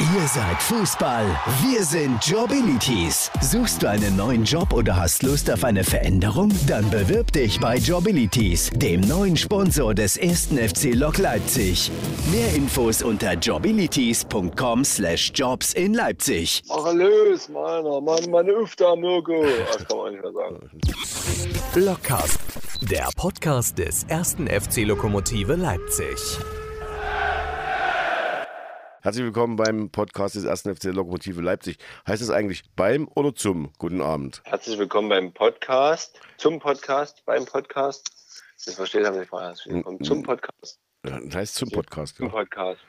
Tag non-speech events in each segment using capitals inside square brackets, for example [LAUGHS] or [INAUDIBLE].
Ihr seid Fußball, wir sind Jobilities. Suchst du einen neuen Job oder hast Lust auf eine Veränderung? Dann bewirb dich bei Jobilities, dem neuen Sponsor des ersten FC Lok Leipzig. Mehr Infos unter jobilities.com slash jobs in Leipzig. Ach, lös, meiner, Mann, meine Üfter, Mirko. Das kann man nicht mehr sagen. Blockcast, der Podcast des ersten FC Lokomotive Leipzig. Herzlich willkommen beim Podcast des ersten FC Lokomotive Leipzig. Heißt es eigentlich beim oder zum? Guten Abend. Herzlich willkommen beim Podcast, zum Podcast, beim Podcast. Das versteht haben nicht mal. Herzlich willkommen zum Podcast. Ja, das heißt zum Podcast. Zum Ja. Podcast.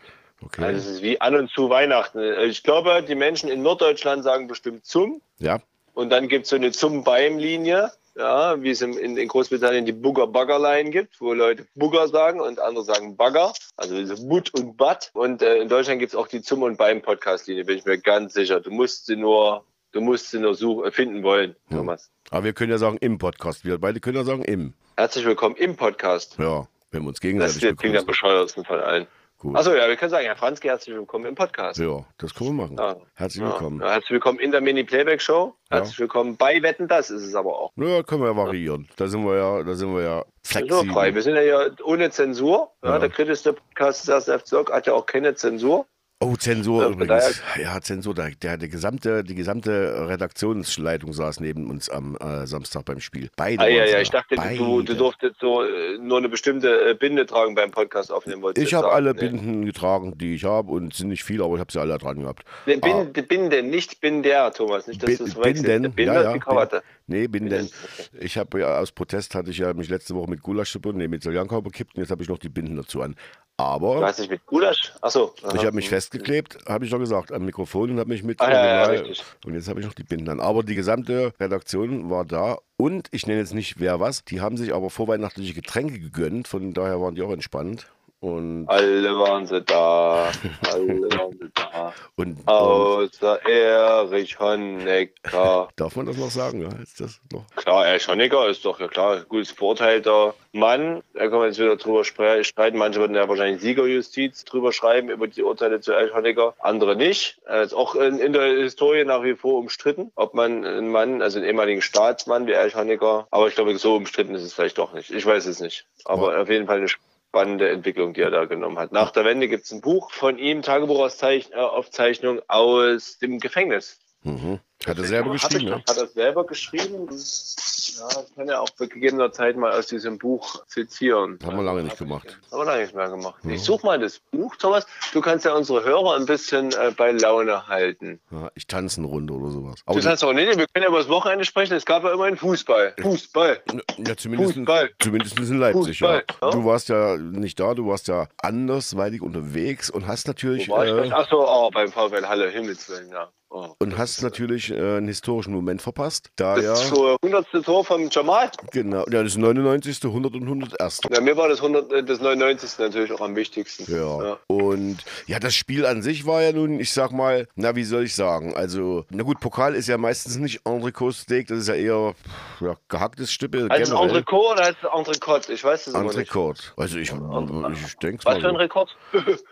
Okay. Also es ist wie an und zu Weihnachten. Ich glaube, die Menschen in Norddeutschland sagen bestimmt zum. Ja, Und dann gibt es so eine Zum-Beim-Linie, ja, wie es in, in, Großbritannien die Bugger-Bagger-Line gibt, wo Leute Bugger sagen und andere sagen Bagger, also so But und Bat. Und äh, in Deutschland gibt es auch die Zum- und Beim-Podcast-Linie, bin ich mir ganz sicher. Du musst sie nur, du musst sie nur suchen, finden wollen, Thomas. aber wir können ja sagen im Podcast. Wir beide können ja sagen im. Herzlich willkommen im Podcast. Ja, wenn wir uns Das gegenseitig ist der klingt begrüßen. bescheuertsten von allen. Gut. Achso, ja, wir können sagen, Herr Franzke, herzlich willkommen im Podcast. Ja, das können wir machen. Ja. Herzlich Ja. willkommen. Ja, herzlich willkommen in der Mini-Playback-Show. Ja. Herzlich willkommen bei Wetten, das ist es aber auch. Ja, können wir ja variieren. Da sind wir ja, da sind wir ja flexibel. Wir sind ja hier ohne Zensur. Ja, Ja. Der kritischste Podcast des ersten FC hat ja auch keine Zensur. Oh, Zensur von übrigens. Ja, Zensur. Der, der, der gesamte, die gesamte Redaktionsleitung saß neben uns am äh, Samstag beim Spiel. Beide. Ah, ja, ja, ich dachte, du, du durftest so äh, nur eine bestimmte äh, Binde tragen beim Podcast aufnehmen. wolltest Ich habe alle Nee. Binden getragen, die ich habe und es sind nicht viele, aber ich habe sie alle dran gehabt. Nee, Binde, Binde, nicht Binder, Thomas. Nicht, dass du es Binden, Binder ja, ja. die Krawatte. Nee, Binden. Binden, Ich habe ja aus Protest hatte ich ja mich letzte Woche mit Gulasch verbunden, nee, mit Soljanka bekippt und jetzt habe ich noch die Binden dazu an. Aber hast dich mit Gulasch? Achso. ich habe mich festgeklebt, habe ich doch gesagt, am Mikrofon und habe mich mit Ah, ja, ja, und jetzt habe ich noch die Binden an. Aber die gesamte Redaktion war da und ich nenne jetzt nicht wer was, die haben sich aber vorweihnachtliche Getränke gegönnt, von daher waren die auch entspannt. Und, Alle waren sie da. Alle [LAUGHS] waren sie da. und, Außer Erich Honecker. [LAUGHS] darf man das noch sagen? Ja, ist das noch? Klar, Erich Honecker ist doch ja klar, gut beurteilter Mann. Da kann man jetzt wieder drüber streiten. Manche würden ja wahrscheinlich Siegerjustiz drüber schreiben, über die Urteile zu Erich Honecker. Andere nicht. Er ist auch in, in der Historie nach wie vor umstritten, ob man einen Mann, also einen ehemaligen Staatsmann wie Erich Honecker, aber ich glaube, so umstritten ist es vielleicht doch nicht. Ich weiß es nicht. Aber auf jeden Fall eine spannende Entwicklung, die er da genommen hat. Nach der Wende gibt es ein Buch von ihm, Tagebuchaufzeichnung aus dem Gefängnis. Mhm. Hat er selber geschrieben, er, ne? hat er selber geschrieben? Ja, kann ja auch bei gegebener Zeit mal aus diesem Buch zitieren. Haben wir lange nicht gemacht. Haben wir lange nicht mehr gemacht. Ich suche mal das Buch, Thomas. Du kannst ja unsere Hörer ein bisschen äh, bei Laune halten. Ja, ich tanze eine Runde oder sowas. Du Aber kannst auch, nee, nee, wir können ja über das Wochenende sprechen. Es gab ja immerhin Fußball. Fußball. Ja, zumindest, Fußball. zumindest in Leipzig, Fußball, ja. ja. Du warst ja nicht da, du warst ja andersweitig unterwegs und hast natürlich Wo war ich äh, denn? Ach so, oh, beim VfL Halle, Himmelswillen, ja. Oh. und hast natürlich äh, einen historischen Moment verpasst. Da Das ja, ist so 100. Tor vom Jamal. genau, ja, das 99., 100 und 101. Ja, mir war das, 100, äh, das 99. natürlich auch am wichtigsten. Ja. Und ja, das Spiel an sich war ja nun, ich sag mal, na, wie soll ich sagen? Also, na gut, Pokal ist ja meistens nicht Entrecot-Steak, das ist ja eher ja, gehacktes. Heißt es generell. Entrecot oder heißt es Entrecot? Ich weiß es nicht. Entrecot. Also, ich, ich denke Was mal. für ein. Rekord?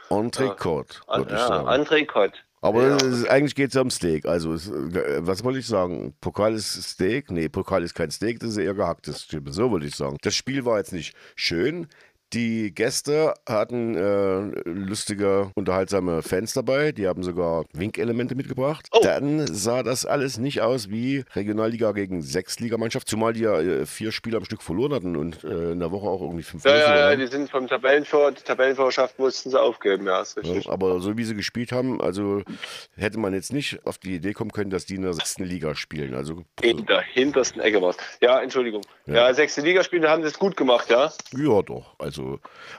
Entrecot, würde ich ja, sagen. Entrecot. Aber Ja. ist, eigentlich geht es ja um Steak. Also, es, äh, was wollte ich sagen? Pokal ist Steak? Nee, Pokal ist kein Steak, das ist eher gehacktes Stücke. So wollte ich sagen. Das Spiel war jetzt nicht schön. Die Gäste hatten äh, lustige, unterhaltsame Fans dabei. Die haben sogar Winkelemente mitgebracht. Oh. Dann sah das alles nicht aus wie Regionalliga gegen Sechsligamannschaft, zumal die ja äh, vier Spiele am Stück verloren hatten und äh, in der Woche auch irgendwie fünf Ja, müssen, ja, ja, die sind vom Tabellenführer, die Tabellenführerschaft mussten sie aufgeben, ja, ist richtig. Ja, aber so wie sie gespielt haben, also hätte man jetzt nicht auf die Idee kommen können, dass die in der sechsten Liga spielen. Also In der hintersten Ecke war Ja, Entschuldigung. Ja, sechste Ligaspiele haben sie es gut gemacht, ja. ja doch. Also,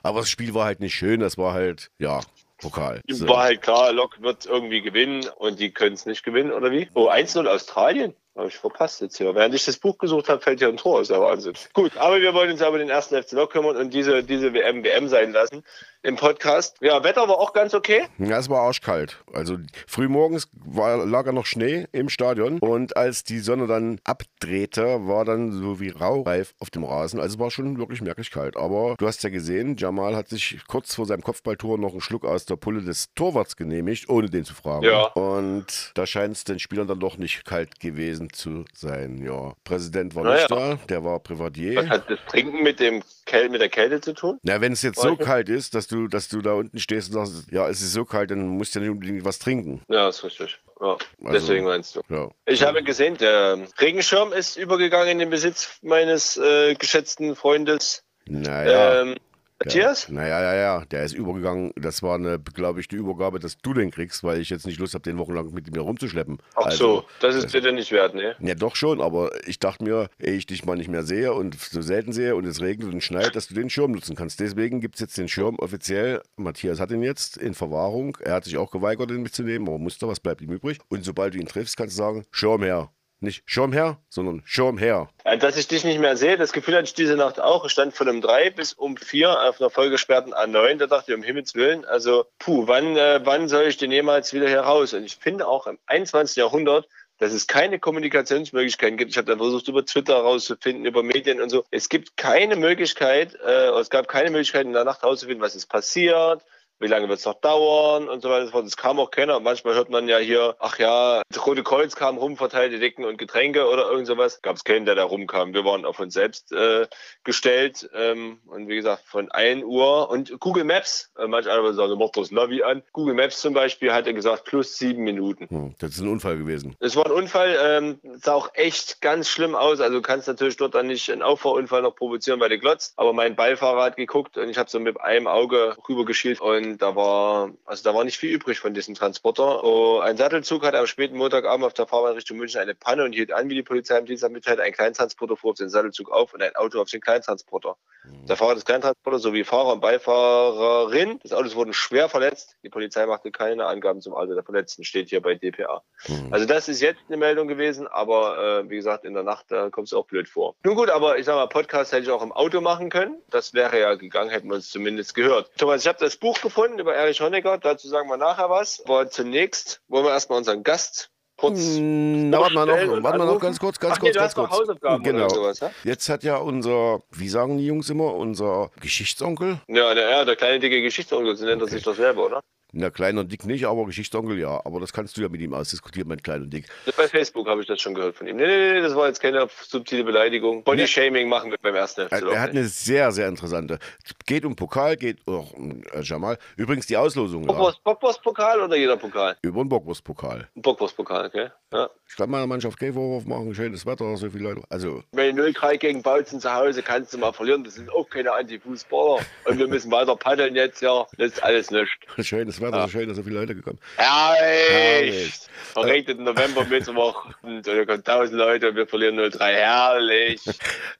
aber das Spiel war halt nicht schön. Das war halt ja Pokal. So. War halt klar, Lok wird irgendwie gewinnen und die können es nicht gewinnen, oder wie? Oh, 1-0 Australien. Habe ich verpasst jetzt hier. Während ich das Buch gesucht habe, fällt hier ein Tor. Ist ja Wahnsinn. Gut, aber wir wollen uns aber den ersten FC Lok kümmern und diese, diese WM WM sein lassen im Podcast. Ja, Wetter war auch ganz okay. Ja, es war arschkalt. Also frühmorgens war, lag ja noch Schnee im Stadion und als die Sonne dann abdrehte, war dann so wie Raureif auf dem Rasen. Also es war schon wirklich merklich kalt. Aber du hast ja gesehen, Jamal hat sich kurz vor seinem Kopfballtor noch einen Schluck aus der Pulle des Torwarts genehmigt, ohne den zu fragen. Ja. Und da scheint es den Spielern dann doch nicht kalt gewesen zu sein. Ja, Präsident war Naja. nicht da, der war Privatier. Was hat das Trinken mit, dem Käl mit der Kälte zu tun? Na, wenn es jetzt so kalt ist, dass du, dass du da unten stehst und sagst, ja, es ist so kalt, dann musst du ja nicht unbedingt was trinken. Ja, ist richtig. Ja, deswegen meinst du. Ja. Ich habe gesehen, der Regenschirm ist übergegangen in den Besitz meines äh, geschätzten Freundes Naja. ähm, Matthias. Naja, ja, ja, der ist übergegangen. Das war eine, glaube ich, die Übergabe, dass du den kriegst, weil ich jetzt nicht Lust habe, den wochenlang mit mir rumzuschleppen. Ach Also, so, das ist bitte nicht wert, ne? Ja, doch schon, aber ich dachte mir, ehe ich dich mal nicht mehr sehe und so selten sehe und es regnet und schneit, dass du den Schirm nutzen kannst. Deswegen gibt es jetzt den Schirm offiziell. Matthias hat ihn jetzt in Verwahrung. Er hat sich auch geweigert, ihn mitzunehmen, aber musste, was bleibt ihm übrig? Und sobald du ihn triffst, kannst du sagen, Schirm her. Nicht Schirm her, sondern Schirm her. Äh, Dass ich dich nicht mehr sehe, das Gefühl hatte ich diese Nacht auch. Ich stand von um drei bis um vier auf einer vollgesperrten A9. Da dachte ich, um Himmels Willen, also, puh, wann, äh, wann soll ich denn jemals wieder hier raus? Und ich finde auch im 21. Jahrhundert, dass es keine Kommunikationsmöglichkeiten gibt. Ich habe dann versucht, über Twitter rauszufinden, über Medien und so. Es gibt keine Möglichkeit, äh, es gab keine Möglichkeit, in der Nacht rauszufinden, was ist passiert, wie lange wird es noch dauern und so weiter und so fort. Es kam auch keiner. Manchmal hört man ja hier, ach ja, das Rote Kreuz kam rum, verteilte Decken und Getränke oder irgend sowas. Gab es keinen, der da rumkam. Wir waren auf uns selbst äh, gestellt. Ähm, und wie gesagt, von 1 Uhr und Google Maps, äh, manch einer würde sagen, macht das Navi an. Google Maps zum Beispiel hatte gesagt, plus sieben Minuten. Hm, das ist ein Unfall gewesen. Es war ein Unfall, ähm, sah auch echt ganz schlimm aus. Also du kannst natürlich dort dann nicht einen Auffahrunfall noch provozieren, weil du glotzt. Aber mein Beifahrer hat geguckt und ich habe so mit einem Auge rübergeschielt und da war, also da war nicht viel übrig von diesem Transporter. Oh, ein Sattelzug hatte am späten Montagabend auf der Fahrbahn Richtung München eine Panne und hielt an, wie die Polizei am Dienstag mitteilt. Ein Kleintransporter fuhr auf den Sattelzug auf und ein Auto auf den Kleintransporter. Der Fahrer des Kleintransporters sowie Fahrer und Beifahrerin des Autos wurden schwer verletzt. Die Polizei machte keine Angaben zum Alter der Verletzten, steht hier bei DPA. Also das ist jetzt eine Meldung gewesen, aber äh, wie gesagt, in der Nacht da kommt es auch blöd vor. Nun gut, aber ich sag mal, Podcast hätte ich auch im Auto machen können. Das wäre ja gegangen, hätten wir uns zumindest gehört. Thomas, ich habe das Buch gefunden über Erich Honecker, dazu sagen wir nachher was. Aber zunächst wollen wir erstmal unseren Gast kurz Hm, Na, warte mal noch, warte mal noch ganz kurz, ganz Ach nee, kurz, du ganz kurz. Hausaufgaben genau. sowas, ja? Jetzt hat ja unser, wie sagen die Jungs immer, unser Geschichtsonkel, Ja, der, ja, der kleine dicke Geschichtsonkel, so nennt er sich doch selber, oder? Na klein und dick nicht, aber Geschichtsonkel ja. Aber das kannst du ja mit ihm ausdiskutieren, mein klein und dick. Bei Facebook habe ich das schon gehört von ihm. Nee, nee, nee, das war jetzt keine subtile Beleidigung. Body-Shaming machen wir beim ersten FC Er, er hat eine sehr, sehr interessante. Geht um Pokal, geht auch um äh, Jamal. Übrigens die Auslosung ja, Bockwurst-Pokal oder jeder Pokal? über den Bockwurstpokal. Ein Bockwurst-Pokal, okay. Ja. Ich kann meiner Mannschaft keinen Vorwurf machen, schönes Wetter, so viele Leute. Also, Wenn 0-3 gegen Bautzen zu Hause kannst du mal verlieren, das sind auch keine Anti-Fußballer. Und wir müssen weiter paddeln jetzt, ja. Das ist alles nichts. [LAUGHS] schönes Wetter, so schön, dass so viele Leute gekommen. Herrlich! Herrlich. Verregnet November, [LAUGHS] Mittwoch, und da kommen 1000 Leute und wir verlieren 0-3. Herrlich! [LAUGHS]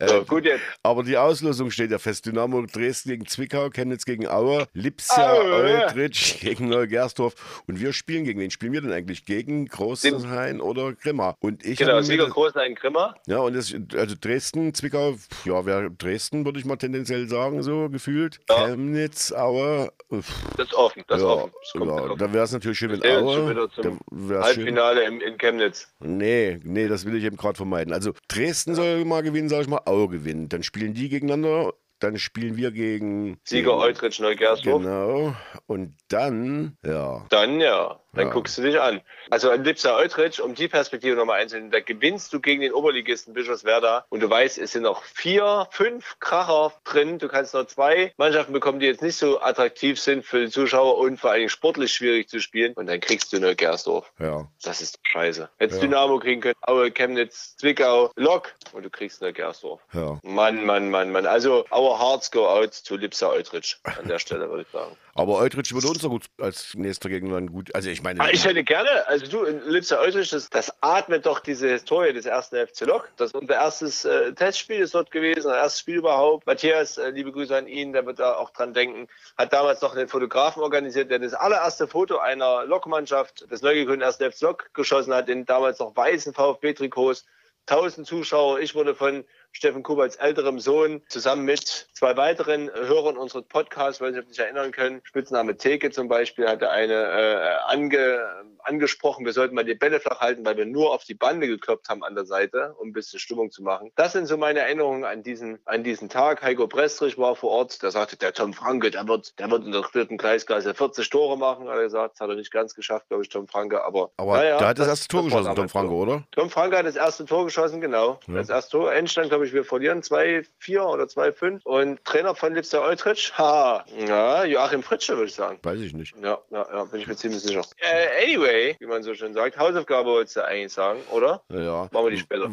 So, gut jetzt. Aber die Auslosung steht ja fest. Dynamo Dresden gegen Zwickau, Chemnitz gegen Aue, Lipsia. Eutrich gegen Neugersdorf. Und wir spielen gegen wen spielen wir denn eigentlich? Gegen Großenhain oder Grimma? Und ich Genau, habe Sieger mir- Groß ein Grimmer. Ja, und das, also Dresden, Zwickau, ja, wäre Dresden, würde ich mal tendenziell sagen, so gefühlt. Ja. Chemnitz, Aue. Das ist offen, das ist ja, offen. Das kommt ja, offen. da wäre es natürlich schön, wenn Aue. wär's schön. Halbfinale in, Chemnitz. Nee, nee, das will ich eben gerade vermeiden. Also Dresden soll mal gewinnen, sage ich mal, Aue gewinnt. Dann spielen die gegeneinander, dann spielen wir gegen. Sieger Eutrich Neugersdorf. Genau. Und dann, ja. Dann ja, dann Ja. guckst du dich an. Also in Lipsa Eutrich, um die Perspektive nochmal einzunehmen, da gewinnst du gegen den Oberligisten Bischofswerda und du weißt, es sind noch vier, fünf Kracher drin. Du kannst noch zwei Mannschaften bekommen, die jetzt nicht so attraktiv sind für die Zuschauer und vor allen Dingen sportlich schwierig zu spielen. Und dann kriegst du Neugersdorf. Ja. Das ist scheiße. Hättest Ja. Dynamo kriegen können, Aue, Chemnitz, Zwickau, Lok und du kriegst Neugersdorf. Ja. Mann, Mann, Mann, Mann. Also our hearts go out zu Lipsa Eutrich an der [LAUGHS] Stelle, würde ich sagen. Aber Eutrich würde uns doch gut als nächster Gegner dann gut. Also ich ich meine. Ah, ich hätte gerne, also du, in Lipsia Eutrich, das, das atmet doch diese Historie des ersten FC Lok. Das ist unser erstes äh, Testspiel ist dort gewesen, das erste Spiel überhaupt. Matthias, äh, liebe Grüße an ihn, der wird da auch dran denken, hat damals noch einen Fotografen organisiert, der das allererste Foto einer Lokmannschaft des neu gegründeten ersten FC Lok geschossen hat, in damals noch weißen VfB-Trikots. 1000 Zuschauer. Ich wurde von Steffen Kuberts älterem Sohn zusammen mit zwei weiteren Hörern unseres Podcasts, weil Sie sich erinnern können, Spitzname Theke zum Beispiel, hatte eine äh, ange, angesprochen, wir sollten mal die Bälle flach halten, weil wir nur auf die Bande gekloppt haben an der Seite, um ein bisschen Stimmung zu machen. Das sind so meine Erinnerungen an diesen, an diesen Tag. Heiko Prestrich war vor Ort, der sagte, der Tom Franke, der wird, der wird in der dritten Kreisklasse 40 Tore machen, hat er gesagt. Das hat er nicht ganz geschafft, glaube ich, Tom Franke, aber. Aber naja, der hat das, erste Tor geschossen, Tom Franke, oder? Tom Franke hat das erste Tor geschossen, genau. Ja. Das erste Tor. Endstand, glaube ich, wir verlieren 2-4 oder 2-5. Und Trainer von Lipster Eutrich, ha, ja, Joachim Fritsche, würde ich sagen. Weiß ich nicht. Ja, ja, ja, bin ich mir ziemlich sicher. Äh, anyway, wie man so schön sagt, Hausaufgabe wolltest du eigentlich sagen, oder? Ja. Machen wir die später.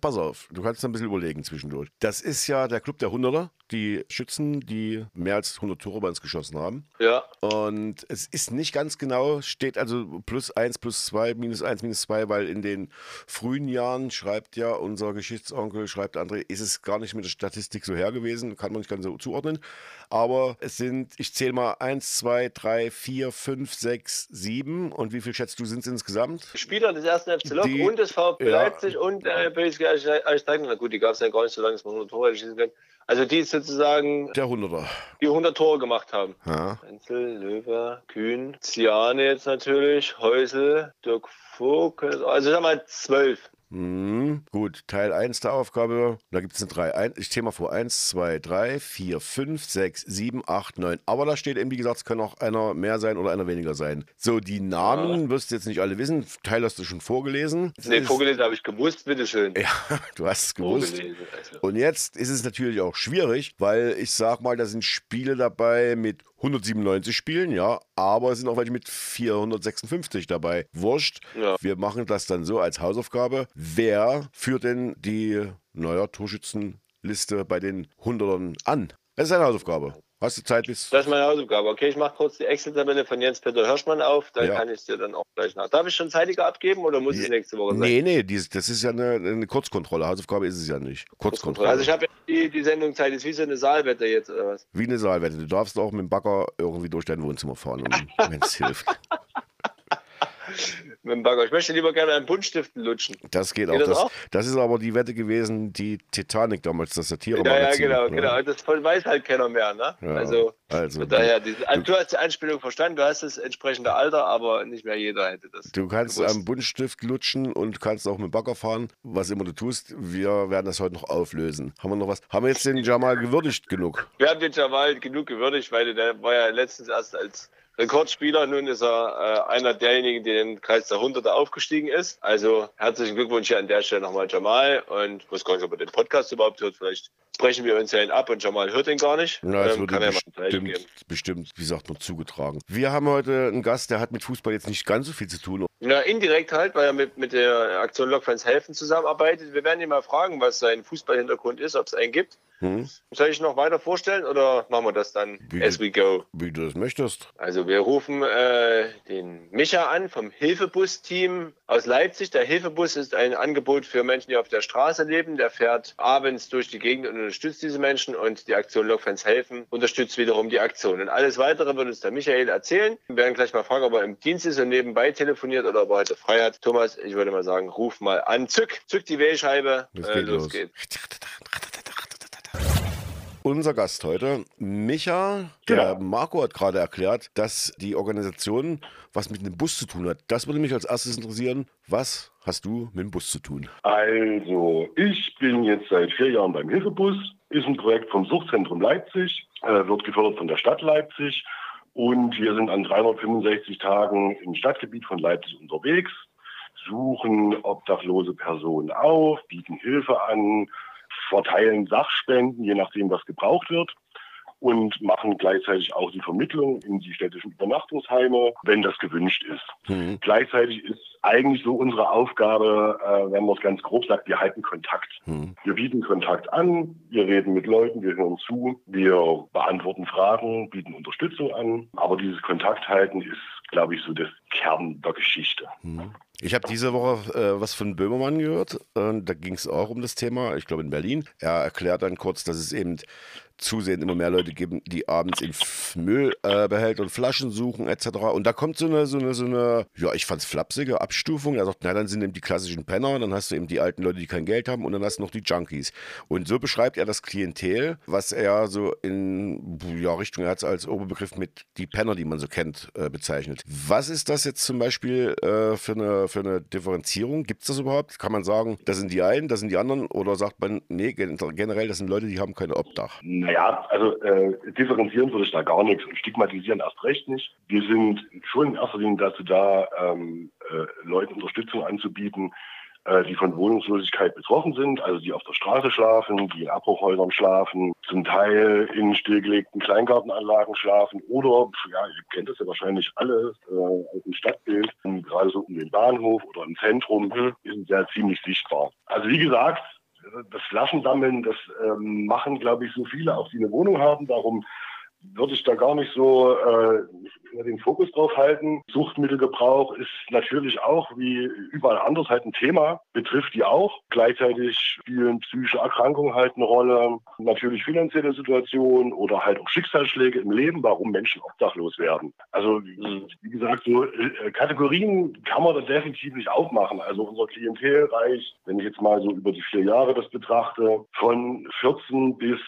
Pass auf, du kannst ein bisschen überlegen zwischendurch. Das ist ja der Club der Hunderter, die Schützen, die mehr als 100 Tore bei uns geschossen haben. Ja, Und es ist nicht ganz genau, steht also plus 1, plus 2, minus 1, minus 2, weil in den frühen Jahren schreibt ja unser Geschichtsonkel, schreibt André, ist es gar nicht mit der Statistik so her gewesen, kann man nicht ganz so zuordnen. Aber es sind, ich zähle mal 1, 2, 3, 4, 5, 6, 7. Und wie viel schätzt du sind es insgesamt? Spieler des ersten FC Lok und des VfB ja. Leipzig und äh, PSG Eichsteigen. Na gut, die gab es ja gar nicht so lange, dass man 100 Tore schießen können. Also die sozusagen Der Hunderter. die 100 Tore gemacht haben. Ja. Wenzel, Löwe, Kühn, Ziane jetzt natürlich, Häusel, Dirk Vogt, also sag mal 12. Mhm. Gut, Teil 1 der Aufgabe, da gibt es eine 3. Ein, ich zähle mal vor, 1, 2, 3, 4, 5, 6, 7, 8, 9. Aber da steht eben, wie gesagt, es kann auch einer mehr sein oder einer weniger sein. So, die Namen wirst du jetzt nicht alle wissen. Teil hast du schon vorgelesen. Es Nee, vorgelesen habe ich gewusst, bitteschön. Ja, [LAUGHS] du hast es gewusst. Also. Und jetzt ist es natürlich auch schwierig, weil ich sag mal, da sind Spiele dabei mit 197 Spielen, ja, aber es sind auch welche mit 456 dabei. Wurscht. Ja. Wir machen das dann so als Hausaufgabe. Wer führt denn die neuer Torschützenliste bei den Hundertern an? Das ist eine Hausaufgabe. Hast du Zeit bis. Das ist meine Hausaufgabe. Okay, ich mache kurz die Excel-Tabelle von Jens-Peter Hirschmann auf, dann Ja. kann ich es dir dann auch gleich nach. Darf ich schon zeitiger abgeben oder muss es Ja. nächste Woche sein? Nee, nee, dies, das ist ja eine, eine Kurzkontrolle. Hausaufgabe ist es ja nicht. Kurzkontrolle. Also ich habe ja die, die Sendung Zeit, ist wie so eine Saalwette jetzt oder was? Wie eine Saalwette. Du darfst auch mit dem Bagger irgendwie durch dein Wohnzimmer fahren, [LAUGHS] wenn es hilft. [LAUGHS] Mit dem Bagger. Ich möchte lieber gerne an Buntstiften lutschen. Das geht, Geht auch. das Das, auch? das ist aber die Wette gewesen, die Titanic damals, das Satire Ja, ja, genau, genau. Das weiß halt keiner mehr, ne? Ja, Also, also, daher, diese, also, du hast die Anspielung verstanden, du hast das entsprechende Alter, aber nicht mehr jeder hätte das. Du kannst gewusst. am Buntstift lutschen und kannst auch mit dem Bagger fahren, was immer du tust. Wir werden das heute noch auflösen. Haben wir noch was? Haben wir jetzt den Jamal gewürdigt genug? Wir haben den Jamal genug gewürdigt, weil der war ja letztens erst als Rekordspieler. Nun ist er äh, einer derjenigen, die in den Kreis der Hunderte aufgestiegen ist. Also herzlichen Glückwunsch hier an der Stelle nochmal Jamal. Und ich weiß gar nicht, ob er den Podcast überhaupt hört. Vielleicht brechen wir uns ja ihn ab und Jamal hört ihn gar nicht. Na, es Ähm, wird kann er bestimmt, bestimmt, wie sagt man, zugetragen. Wir haben heute einen Gast, der hat mit Fußball jetzt nicht ganz so viel zu tun. Ja, indirekt halt, weil er mit, mit der Aktion Lokfans helfen zusammenarbeitet. Wir werden ihn mal fragen, was sein Fußballhintergrund ist, ob es einen gibt. Hm? Soll ich noch weiter vorstellen oder machen wir das dann Wie- as we go? Wie du das möchtest. Also wir rufen äh, den Micha an vom Hilfebus-Team aus Leipzig. Der Hilfebus ist ein Angebot für Menschen, die auf der Straße leben. Der fährt abends durch die Gegend und unterstützt diese Menschen und die Aktion Lokfans helfen unterstützt wiederum die Aktion. Und alles Weitere wird uns der Michael erzählen. Wir werden gleich mal fragen, ob er im Dienst ist und nebenbei telefoniert oder ob er heute frei hat. Thomas, ich würde mal sagen, ruf mal an. Zück, zück die Wählscheibe. Äh, geht los los. geht's. Unser Gast heute, Micha. Der Ja. Marco hat gerade erklärt, dass die Organisation was mit dem Bus zu tun hat. Das würde mich als erstes interessieren. Was hast du mit dem Bus zu tun? Also, ich bin jetzt seit vier Jahren beim Hilfebus. Ist ein Projekt vom Suchtzentrum Leipzig, äh, wird gefördert von der Stadt Leipzig. Und wir sind an 365 Tagen im Stadtgebiet von Leipzig unterwegs, suchen obdachlose Personen auf, bieten Hilfe an, verteilen Sachspenden, je nachdem, was gebraucht wird. Und machen gleichzeitig auch die Vermittlung in die städtischen Übernachtungsheime, wenn das gewünscht ist. Hm. Gleichzeitig ist eigentlich so unsere Aufgabe, äh, wenn man es ganz grob sagt, wir halten Kontakt. Hm. Wir bieten Kontakt an, wir reden mit Leuten, wir hören zu, wir beantworten Fragen, bieten Unterstützung an. Aber dieses Kontakt halten ist glaube ich, so das Kern der Geschichte. Mhm. Ich habe diese Woche äh, was von Böhmermann gehört. Äh, da ging es auch um das Thema, ich glaube in Berlin. Er erklärt dann kurz, dass es eben zusehend immer mehr Leute geben, die abends in Müllbehälter und Flaschen suchen etc. Und da kommt so eine, so eine, so eine, ja, ich fand's flapsige Abstufung. Er sagt, na, dann sind eben die klassischen Penner, dann hast du eben die alten Leute, die kein Geld haben und dann hast du noch die Junkies. Und so beschreibt er das Klientel, was er so in ja, Richtung, er hat als Oberbegriff mit die Penner, die man so kennt, äh, bezeichnet. Was ist das jetzt zum Beispiel äh, für, eine, für eine Differenzierung? Gibt es das überhaupt? Kann man sagen, das sind die einen, das sind die anderen? Oder sagt man, nee, generell, das sind Leute, die haben keine Obdach? Naja, also äh, differenzieren würde ich da gar nichts und stigmatisieren erst recht nicht. Wir sind schon in erster Linie dazu da, ähm, äh, Leuten Unterstützung anzubieten, äh, die von Wohnungslosigkeit betroffen sind, also die auf der Straße schlafen, die in Abbruchhäusern schlafen, zum Teil in stillgelegten Kleingartenanlagen schlafen oder, ja, ihr kennt das ja wahrscheinlich alle äh, aus dem Stadtbild, gerade so um den Bahnhof oder im Zentrum, ist es ja ziemlich sichtbar. Also wie gesagt, das Flaschensammeln, das ähm, machen, glaube ich, so viele, auch die eine Wohnung haben. Darum würde ich da gar nicht so äh, den Fokus drauf halten. Suchtmittelgebrauch ist natürlich auch wie überall anders halt ein Thema, betrifft die auch. Gleichzeitig spielen psychische Erkrankungen halt eine Rolle, natürlich finanzielle Situationen oder halt auch Schicksalsschläge im Leben, warum Menschen obdachlos werden. Also wie gesagt, so äh, Kategorien kann man da definitiv nicht aufmachen. Also unser Klientel reicht, wenn ich jetzt mal so über die vier Jahre das betrachte, von 14 bis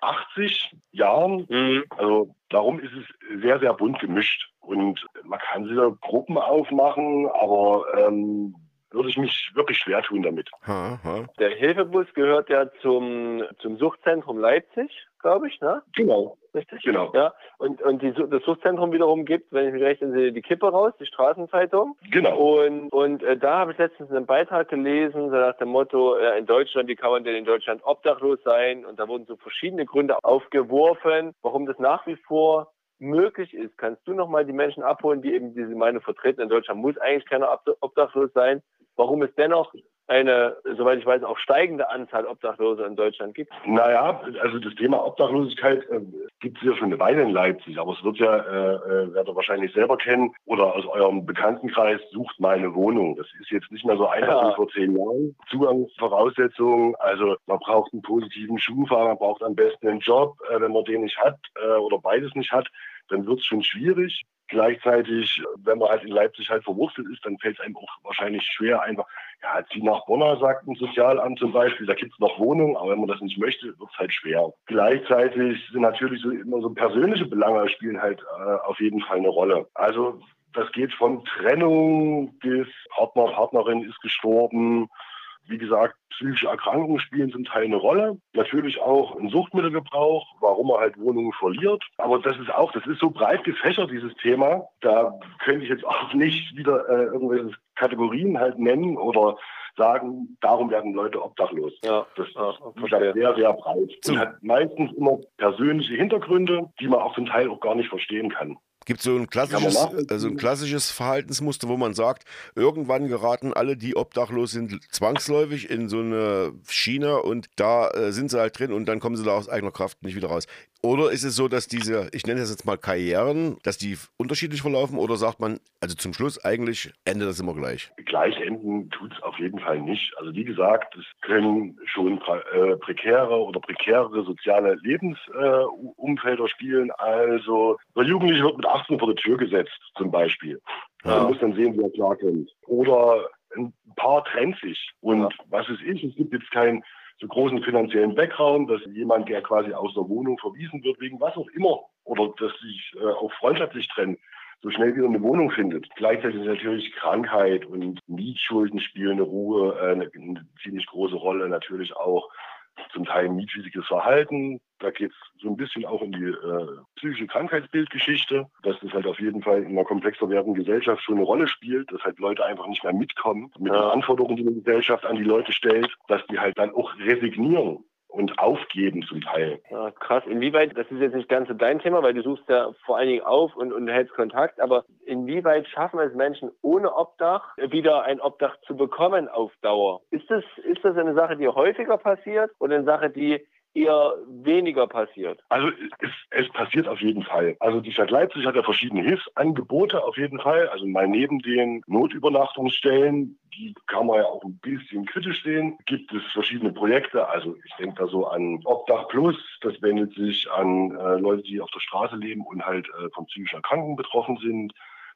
80 Jahren. Mhm. Also darum ist es sehr, sehr bunt gemischt. Und man kann sich Gruppen aufmachen, aber ähm, würde ich mich wirklich schwer tun damit. Ha, ha. Der Hilfebus gehört ja zum, zum Suchtzentrum Leipzig, glaube ich, ne? Genau. Richtig? Genau. Ja, und, und die, das Suchtzentrum wiederum gibt, wenn ich mich recht entsinne, die Kippe raus, die Straßenzeitung. Genau. Und, und äh, da habe ich letztens einen Beitrag gelesen, so nach dem Motto, äh, in Deutschland, wie kann man denn in Deutschland obdachlos sein? Und da wurden so verschiedene Gründe aufgeworfen, warum das nach wie vor möglich ist. Kannst du nochmal die Menschen abholen, die eben diese Meinung vertreten? In Deutschland muss eigentlich keiner obdachlos sein warum es dennoch eine, soweit ich weiß, auch steigende Anzahl Obdachloser in Deutschland gibt? Naja, also das Thema Obdachlosigkeit äh, gibt es ja schon eine Weile in Leipzig, aber es wird ja, äh, äh, werdet ihr wahrscheinlich selber kennen, oder aus eurem Bekanntenkreis sucht meine Wohnung. Das ist jetzt nicht mehr so einfach ja. wie vor zehn Jahren. Zugangsvoraussetzungen, also man braucht einen positiven Schufa, man braucht am besten einen Job, äh, wenn man den nicht hat äh, oder beides nicht hat, dann wird es schon schwierig. Gleichzeitig, wenn man halt in Leipzig halt verwurzelt ist, dann fällt es einem auch wahrscheinlich schwer, einfach, ja, zieh nach Bonner, sagt ein Sozialamt zum Beispiel, da gibt es noch Wohnungen, aber wenn man das nicht möchte, wird es halt schwer. Gleichzeitig sind natürlich so immer so persönliche Belange spielen halt äh, auf jeden Fall eine Rolle. Also das geht von Trennung bis Partner, Partnerin ist gestorben, wie gesagt, psychische Erkrankungen spielen zum Teil eine Rolle. Natürlich auch ein Suchtmittelgebrauch, warum man halt Wohnungen verliert. Aber das ist auch, das ist so breit gefächert, dieses Thema. Da könnte ich jetzt auch nicht wieder äh, irgendwelche Kategorien halt nennen oder sagen, darum werden Leute obdachlos. Ja, das ja, ist sehr, sehr breit. Und hat meistens immer persönliche Hintergründe, die man auch zum Teil auch gar nicht verstehen kann. Gibt so ein klassisches, also ein klassisches Verhaltensmuster, wo man sagt, irgendwann geraten alle, die obdachlos sind, zwangsläufig in so eine Schiene und da äh, sind sie halt drin und dann kommen sie da aus eigener Kraft nicht wieder raus. Oder ist es so, dass diese, ich nenne das jetzt mal Karrieren, dass die unterschiedlich verlaufen oder sagt man, also zum Schluss eigentlich endet das immer gleich? Gleich enden tut es auf jeden Fall nicht. Also wie gesagt, es können schon äh, prekäre oder prekärere soziale Lebensumfelder äh, spielen. Also der Jugendliche wird mit 18 vor die Tür gesetzt zum Beispiel. Ja. Man muss dann sehen, wie er klarkommt. Oder ein Paar trennt sich. Und ja. was es ist, es gibt jetzt kein so großen finanziellen Background, dass jemand, der quasi aus der Wohnung verwiesen wird, wegen was auch immer, oder dass sich äh, auch freundschaftlich trennen, so schnell wieder eine Wohnung findet. Gleichzeitig natürlich Krankheit und Mietschulden spielen eine Ruhe, äh, eine, eine ziemlich große Rolle natürlich auch zum Teil mietwidriges Verhalten. Da geht es so ein bisschen auch in die äh, psychische Krankheitsbildgeschichte, dass das halt auf jeden Fall in einer komplexer werdenden Gesellschaft schon eine Rolle spielt, dass halt Leute einfach nicht mehr mitkommen mit den Anforderungen, die die Gesellschaft an die Leute stellt, dass die halt dann auch resignieren und aufgeben zum Teil. Ja, krass. Inwieweit, das ist jetzt nicht ganz so dein Thema, weil du suchst ja vor allen Dingen auf und, und hältst Kontakt, aber inwieweit schaffen es Menschen ohne Obdach wieder ein Obdach zu bekommen auf Dauer? Ist das, ist das eine Sache, die häufiger passiert oder eine Sache, die eher weniger passiert? Also es, es, passiert auf jeden Fall. Also die Stadt Leipzig hat ja verschiedene Hilfsangebote auf jeden Fall. Also mal neben den Notübernachtungsstellen, die kann man ja auch ein bisschen kritisch sehen, gibt es verschiedene Projekte. Also ich denke da so an Obdach Plus, das wendet sich an äh, Leute, die auf der Straße leben und halt äh, von psychischen Erkrankungen betroffen sind.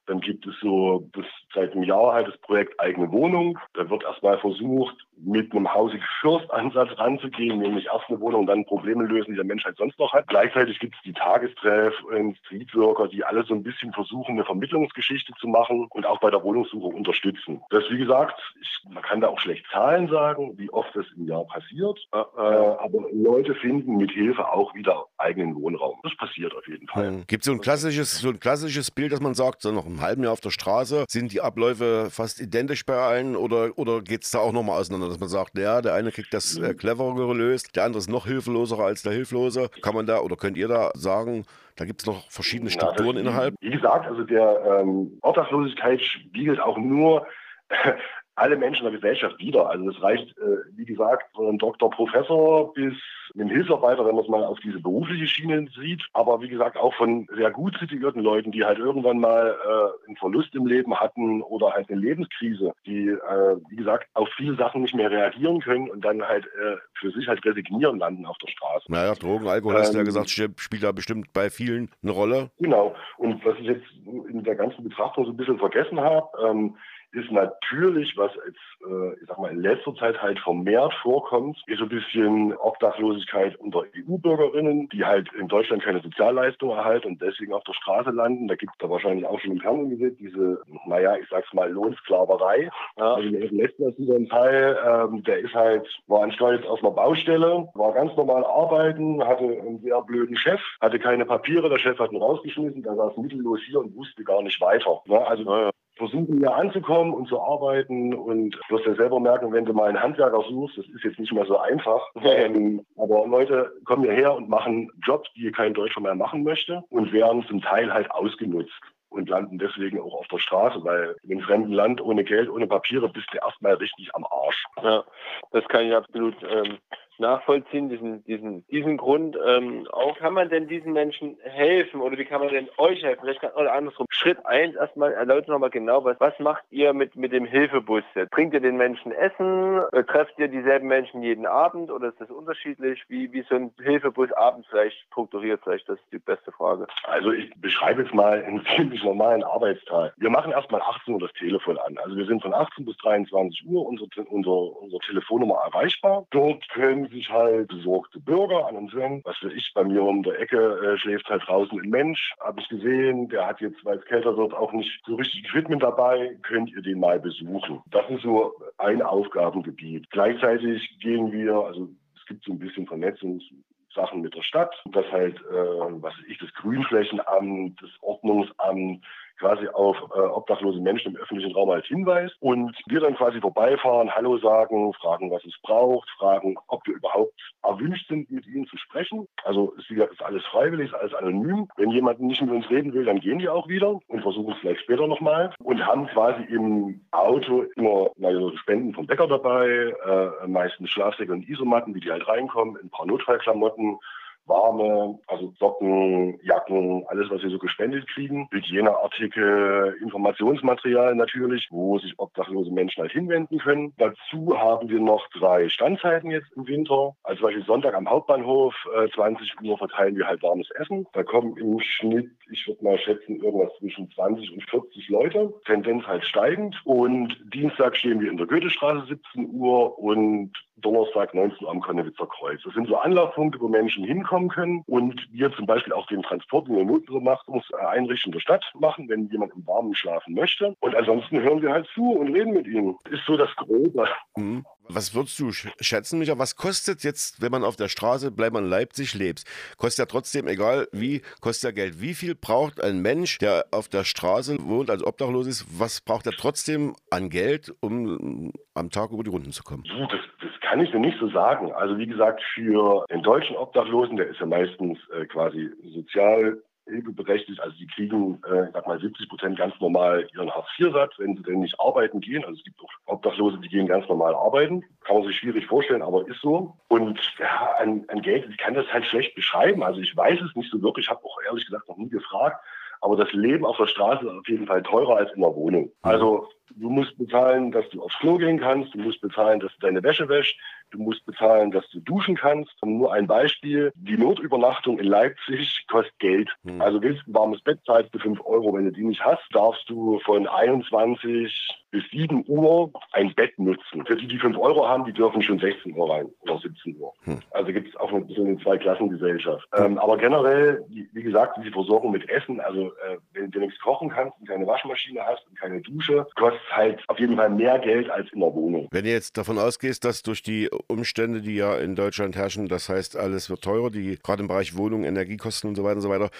Dann gibt es so das seit einem Jahr halt das Projekt eigene Wohnung. Da wird erstmal versucht, mit einem Hausig First Ansatz ranzugehen, nämlich erst eine Wohnung und dann Probleme lösen, die der Mensch halt sonst noch hat. Gleichzeitig gibt es die Tagestreff und Streetworker, die alle so ein bisschen versuchen, eine Vermittlungsgeschichte zu machen und auch bei der Wohnungssuche unterstützen. Das, wie gesagt, ich, man kann da auch schlecht Zahlen sagen, wie oft das im Jahr passiert, äh, aber Leute finden mit Hilfe auch wieder eigenen Wohnraum. Das passiert auf jeden Fall. Gibt es so ein klassisches, so ein klassisches Bild, dass man sagt, so noch im halben Jahr auf der Straße, sind die Abläufe fast identisch bei allen oder, oder geht es da auch nochmal auseinander, dass man sagt, ja, der eine kriegt das äh, cleverer gelöst, der andere ist noch hilfloser als der Hilflose. Kann man da oder könnt ihr da sagen, da gibt es noch verschiedene Strukturen ja, innerhalb? Wie gesagt, also der ähm, Obdachlosigkeit spiegelt auch nur [LAUGHS] alle Menschen der Gesellschaft wieder. Also es reicht, äh, wie gesagt, von einem Doktor, Professor bis einem Hilfsarbeiter, wenn man es mal auf diese berufliche Schiene sieht. Aber wie gesagt, auch von sehr gut situierten Leuten, die halt irgendwann mal äh, einen Verlust im Leben hatten oder halt eine Lebenskrise, die, äh, wie gesagt, auf viele Sachen nicht mehr reagieren können und dann halt äh, für sich halt resignieren landen auf der Straße. Naja, Drogen, Alkohol, ähm, hast du ja ähm, gesagt, spielt da bestimmt bei vielen eine Rolle. Genau. Und was ich jetzt in der ganzen Betrachtung so ein bisschen vergessen habe, ähm, ist natürlich, was jetzt, äh, ich sag mal, in letzter Zeit halt vermehrt vorkommt, ist so ein bisschen Obdachlosigkeit unter EU-Bürgerinnen, die halt in Deutschland keine Sozialleistung erhalten und deswegen auf der Straße landen. Da gibt es da wahrscheinlich auch schon im Fernsehen gesehen, diese, naja, ich sag's mal, Lohnsklaverei. Ja. Also hatten letztens so einen Fall, ähm, der ist halt, war ansteuert auf einer Baustelle, war ganz normal arbeiten, hatte einen sehr blöden Chef, hatte keine Papiere, der Chef hat ihn rausgeschmissen, der saß mittellos hier und wusste gar nicht weiter. Ja, ne? also ja, versuchen hier anzukommen und zu arbeiten und du wirst ja selber merken, wenn du mal einen Handwerker suchst, das ist jetzt nicht mehr so einfach. Ähm, aber Leute kommen hierher und machen Jobs, die kein Deutscher mehr machen möchte und werden zum Teil halt ausgenutzt und landen deswegen auch auf der Straße, weil in einem fremden Land ohne Geld, ohne Papiere bist du erstmal richtig am Arsch. Ja, das kann ich absolut ähm, nachvollziehen, diesen, diesen, diesen Grund. Ähm, auch kann man denn diesen Menschen helfen oder wie kann man denn euch helfen? Vielleicht kann, oder andersrum. Schritt eins erstmal erläutert nochmal genau, was, was macht ihr mit, mit dem Hilfebus jetzt? Bringt ihr den Menschen Essen? Äh, trefft ihr dieselben Menschen jeden Abend oder ist das unterschiedlich? Wie, wie so ein Hilfebus abends vielleicht strukturiert vielleicht? Das ist die beste Frage. Also ich beschreibe jetzt mal einen ziemlich normalen Arbeitstag. Wir machen erstmal 18 Uhr das Telefon an. Also wir sind von 18 bis 23 Uhr unsere, unsere, unsere Telefonnummer erreichbar. Dort können wenden sich halt besorgte Bürger an uns wenden. Was weiß ich, bei mir um der Ecke äh, schläft halt draußen ein Mensch, habe ich gesehen, der hat jetzt, weil es kälter wird, auch nicht so richtig Equipment dabei, könnt ihr den mal besuchen. Das ist so ein Aufgabengebiet. Gleichzeitig gehen wir, also es gibt so ein bisschen Vernetzungssachen mit der Stadt, das halt, äh, was ich, das Grünflächenamt, das Ordnungsamt, quasi auf äh, obdachlose Menschen im öffentlichen Raum als Hinweis und wir dann quasi vorbeifahren, Hallo sagen, fragen, was es braucht, fragen, ob wir überhaupt erwünscht sind, mit ihnen zu sprechen. Also ist, ist alles freiwillig, ist alles anonym. Wenn jemand nicht mit uns reden will, dann gehen die auch wieder und versuchen es vielleicht später nochmal und haben quasi im Auto immer naja, Spenden vom Bäcker dabei, äh, meistens Schlafsäcke und Isomatten, wie die halt reinkommen, ein paar Notfallklamotten warme, also Socken, Jacken, alles, was wir so gespendet kriegen. Hygieneartikel, Informationsmaterial natürlich, wo sich obdachlose Menschen halt hinwenden können. Dazu haben wir noch drei Standzeiten jetzt im Winter. Also zum Beispiel Sonntag am Hauptbahnhof, äh, 20 Uhr verteilen wir halt warmes Essen. Da kommen im Schnitt, ich würde mal schätzen, irgendwas zwischen 20 und 40 Leute. Tendenz halt steigend. Und Dienstag stehen wir in der Goethestraße 17 Uhr und Donnerstag 19 Uhr am Konnewitzer Kreuz. Das sind so Anlaufpunkte, wo Menschen hinkommen können und wir zum Beispiel auch den Transport in der Notübernachtungseinrichtung der Stadt machen, wenn jemand im Warmen schlafen möchte. Und ansonsten hören wir halt zu und reden mit ihnen. Das ist so das Grobe. Mhm. Was würdest du schätzen, Micha? Was kostet jetzt, wenn man auf der Straße, bleibt man Leipzig, lebst? Kostet ja trotzdem, egal wie, kostet ja Geld. Wie viel braucht ein Mensch, der auf der Straße wohnt, also obdachlos ist, was braucht er trotzdem an Geld, um am Tag über die Runden zu kommen? Das, das kann ich dir nicht so sagen. Also wie gesagt, für den deutschen Obdachlosen, der ist ja meistens äh, quasi sozial hilfeberechtigt. Also die kriegen, äh, ich sag mal, 70 Prozent ganz normal ihren Hartz-IV-Satz, wenn sie denn nicht arbeiten gehen. Also es gibt auch Obdachlose, die gehen ganz normal arbeiten. Kann man sich schwierig vorstellen, aber ist so. Und ja, an, an Geld, ich kann das halt schlecht beschreiben. Also ich weiß es nicht so wirklich. Ich habe auch ehrlich gesagt noch nie gefragt. Aber das Leben auf der Straße ist auf jeden Fall teurer als in der Wohnung. Also du musst bezahlen, dass du aufs Klo gehen kannst. Du musst bezahlen, dass du deine Wäsche wäschst. Du musst bezahlen, dass du duschen kannst. Nur ein Beispiel. Die Notübernachtung in Leipzig kostet Geld. Hm. Also willst du ein warmes Bett, zahlst du 5 Euro. Wenn du die nicht hast, darfst du von 21 bis 7 Uhr ein Bett nutzen. Für die, die 5 Euro haben, die dürfen schon 16 Uhr rein oder 17 Uhr. Hm. Also gibt es auch ein bisschen eine Zweiklassengesellschaft. Hm. Ähm, aber generell, wie, wie, gesagt, die Versorgung mit Essen, also äh, wenn du nichts kochen kannst und keine Waschmaschine hast und keine Dusche, kostet halt auf jeden Fall mehr Geld als in der Wohnung. Wenn du jetzt davon ausgehst, dass durch die Umstände, die ja in Deutschland herrschen, das heißt, alles wird teurer, die gerade im Bereich Wohnung, Energiekosten und so weiter und so weiter,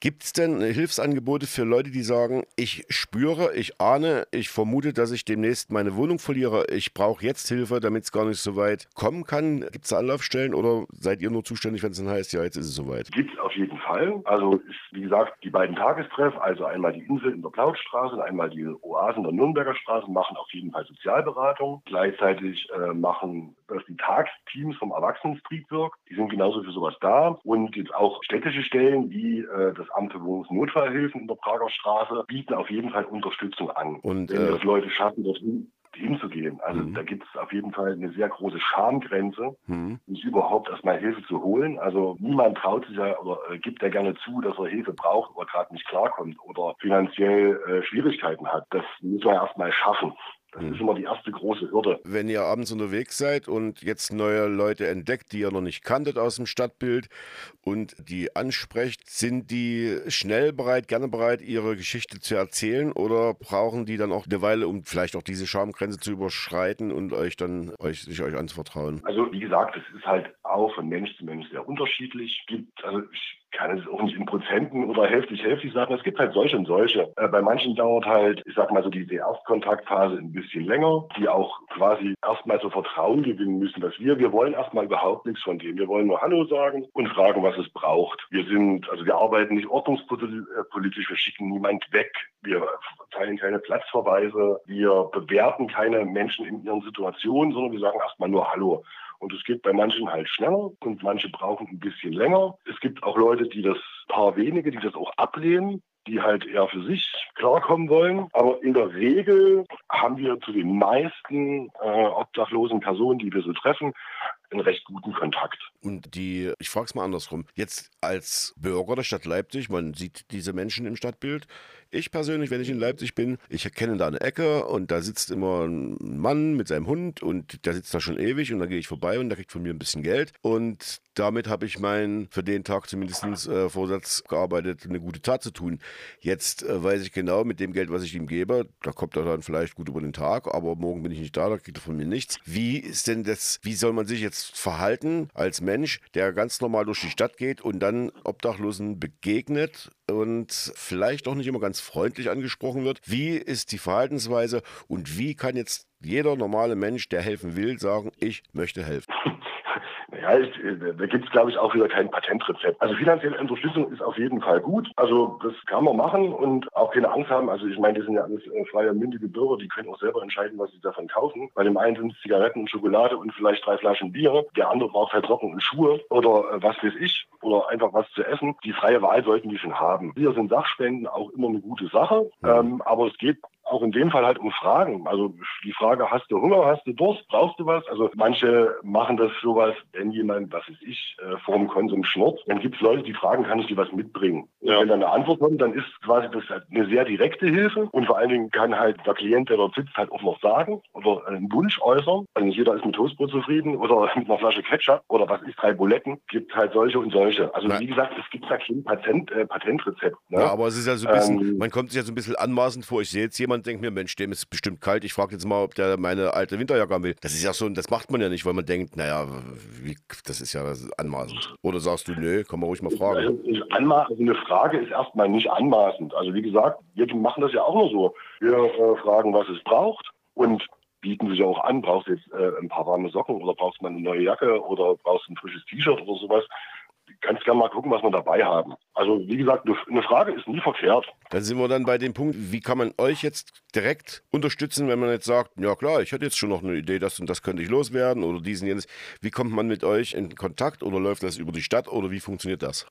gibt es denn Hilfsangebote für Leute, die sagen, ich spüre, ich ahne, ich vermute, dass ich demnächst meine Wohnung verliere. Ich brauche jetzt Hilfe, damit es gar nicht so weit kommen kann. Gibt es da Anlaufstellen oder seid ihr nur zuständig, wenn es dann heißt, ja, jetzt ist es soweit? Gibt es auf jeden Fall. Also ist, wie gesagt, die beiden Tagestreff, also einmal die Insel in der Plautstraße und einmal die Oasen der Nürnberger Straße, machen auf jeden Fall Sozialberatung. Gleichzeitig äh, machen das die Tagsteams vom Erwachsenen-Streetwork. Die sind genauso für sowas da. Und jetzt auch städtische Stellen wie äh, das Amt für Wohnungsnotfallhilfen in der Prager Straße bieten auf jeden Fall Unterstützung an. Und, Wenn das äh, Leute schaffen, dorthin hinzugehen. Also mhm. da gibt es auf jeden Fall eine sehr große Schamgrenze, mhm. sich überhaupt erstmal Hilfe zu holen. Also niemand traut sich ja oder äh, gibt ja gerne zu, dass er Hilfe braucht oder gerade nicht klarkommt oder finanziell äh, Schwierigkeiten hat. Das muss man erstmal schaffen. Das ist immer die erste große Hürde. Wenn ihr abends unterwegs seid und jetzt neue Leute entdeckt, die ihr noch nicht kanntet aus dem Stadtbild und die ansprecht, sind die schnell bereit, gerne bereit, ihre Geschichte zu erzählen oder brauchen die dann auch eine Weile, um vielleicht auch diese Schamgrenze zu überschreiten und euch dann euch, sich euch anzuvertrauen? Also wie gesagt, es ist halt auch von Mensch zu Mensch sehr unterschiedlich. Gibt, also ich kann es auch nicht in Prozenten oder hälftig-hälftig sagen. Es gibt halt solche und solche. Äh, bei manchen dauert halt, ich sag mal so, diese Erstkontaktphase ein bisschen länger, die auch quasi erstmal so Vertrauen gewinnen müssen, dass wir, wir wollen erstmal überhaupt nichts von dem. Wir wollen nur Hallo sagen und fragen, was es braucht. Wir sind, also wir arbeiten nicht ordnungspolitisch, wir schicken niemand weg. Wir teilen keine Platzverweise. Wir bewerten keine Menschen in ihren Situationen, sondern wir sagen erstmal nur Hallo. Und es geht bei manchen halt schneller und manche brauchen ein bisschen länger. Es gibt auch Leute, die das, paar wenige, die das auch ablehnen die halt eher für sich klarkommen wollen. Aber in der Regel haben wir zu den meisten äh, obdachlosen Personen, die wir so treffen, einen recht guten Kontakt. Und die, ich frage es mal andersrum, jetzt als Bürger der Stadt Leipzig, man sieht diese Menschen im Stadtbild. Ich persönlich, wenn ich in Leipzig bin, ich erkenne da eine Ecke und da sitzt immer ein Mann mit seinem Hund und der sitzt da schon ewig und dann gehe ich vorbei und der kriegt von mir ein bisschen Geld und damit habe ich meinen für den Tag zumindest äh, Vorsatz gearbeitet, eine gute Tat zu tun. Jetzt äh, weiß ich genau, mit dem Geld, was ich ihm gebe, da kommt er dann vielleicht gut über den Tag, aber morgen bin ich nicht da, da kriegt er von mir nichts. Wie ist denn das, wie soll man sich jetzt verhalten als Mensch, der ganz normal durch die Stadt geht und dann Obdachlosen begegnet und vielleicht auch nicht immer ganz freundlich angesprochen wird. Wie ist die Verhaltensweise und wie kann jetzt jeder normale Mensch, der helfen will, sagen, ich möchte helfen? [LAUGHS] Ja, ich, äh, da gibt es, glaube ich, auch wieder kein Patentrezept. Also finanzielle Unterstützung ist auf jeden Fall gut. Also das kann man machen und auch keine Angst haben. Also ich meine, das sind ja alles äh, freie, mündige Bürger, die können auch selber entscheiden, was sie davon kaufen. Bei dem einen sind es Zigaretten und Schokolade und vielleicht drei Flaschen Bier. Der andere braucht halt Socken und Schuhe oder äh, was weiß ich oder einfach was zu essen. Die freie Wahl sollten die schon haben. Hier sind Sachspenden auch immer eine gute Sache, ähm, aber es geht auch in dem Fall halt um Fragen. Also die Frage, hast du Hunger, hast du Durst, brauchst du was? Also manche machen das sowas, wenn jemand, was weiß ich, äh, vor dem Konsum schnurrt, dann gibt es Leute, die fragen, kann ich dir was mitbringen? Ja. wenn dann eine Antwort kommt, dann ist quasi das halt eine sehr direkte Hilfe und vor allen Dingen kann halt der Klient, der dort sitzt, halt auch noch sagen oder einen Wunsch äußern. Also nicht jeder ist mit Toastbrot zufrieden oder [LAUGHS] mit einer Flasche Ketchup oder was ist, drei Buletten. Gibt halt solche und solche. Also Nein. wie gesagt, es gibt da kein Patent, äh, Patentrezept. Ne? Ja, aber es ist ja so ein bisschen, ähm, man kommt sich ja so ein bisschen anmaßend vor. Ich sehe jetzt jemand, denkt mir, Mensch, dem ist bestimmt kalt. Ich frage jetzt mal, ob der meine alte Winterjacke will. Das ist ja so, das macht man ja nicht, weil man denkt, naja, wie, das ist ja anmaßend. Oder sagst du, nö, kann man ruhig mal fragen. Also eine Frage ist erstmal nicht anmaßend. Also wie gesagt, wir machen das ja auch nur so. Wir äh, fragen, was es braucht und bieten sich auch an. Brauchst du jetzt äh, ein paar warme Socken oder brauchst du mal eine neue Jacke oder brauchst du ein frisches T-Shirt oder sowas ganz gerne mal gucken, was wir dabei haben. Also wie gesagt, eine Frage ist nie verkehrt. Dann sind wir dann bei dem Punkt, wie kann man euch jetzt direkt unterstützen, wenn man jetzt sagt, ja klar, ich hätte jetzt schon noch eine Idee, das und das könnte ich loswerden oder diesen jenes. Wie kommt man mit euch in Kontakt oder läuft das über die Stadt oder wie funktioniert das?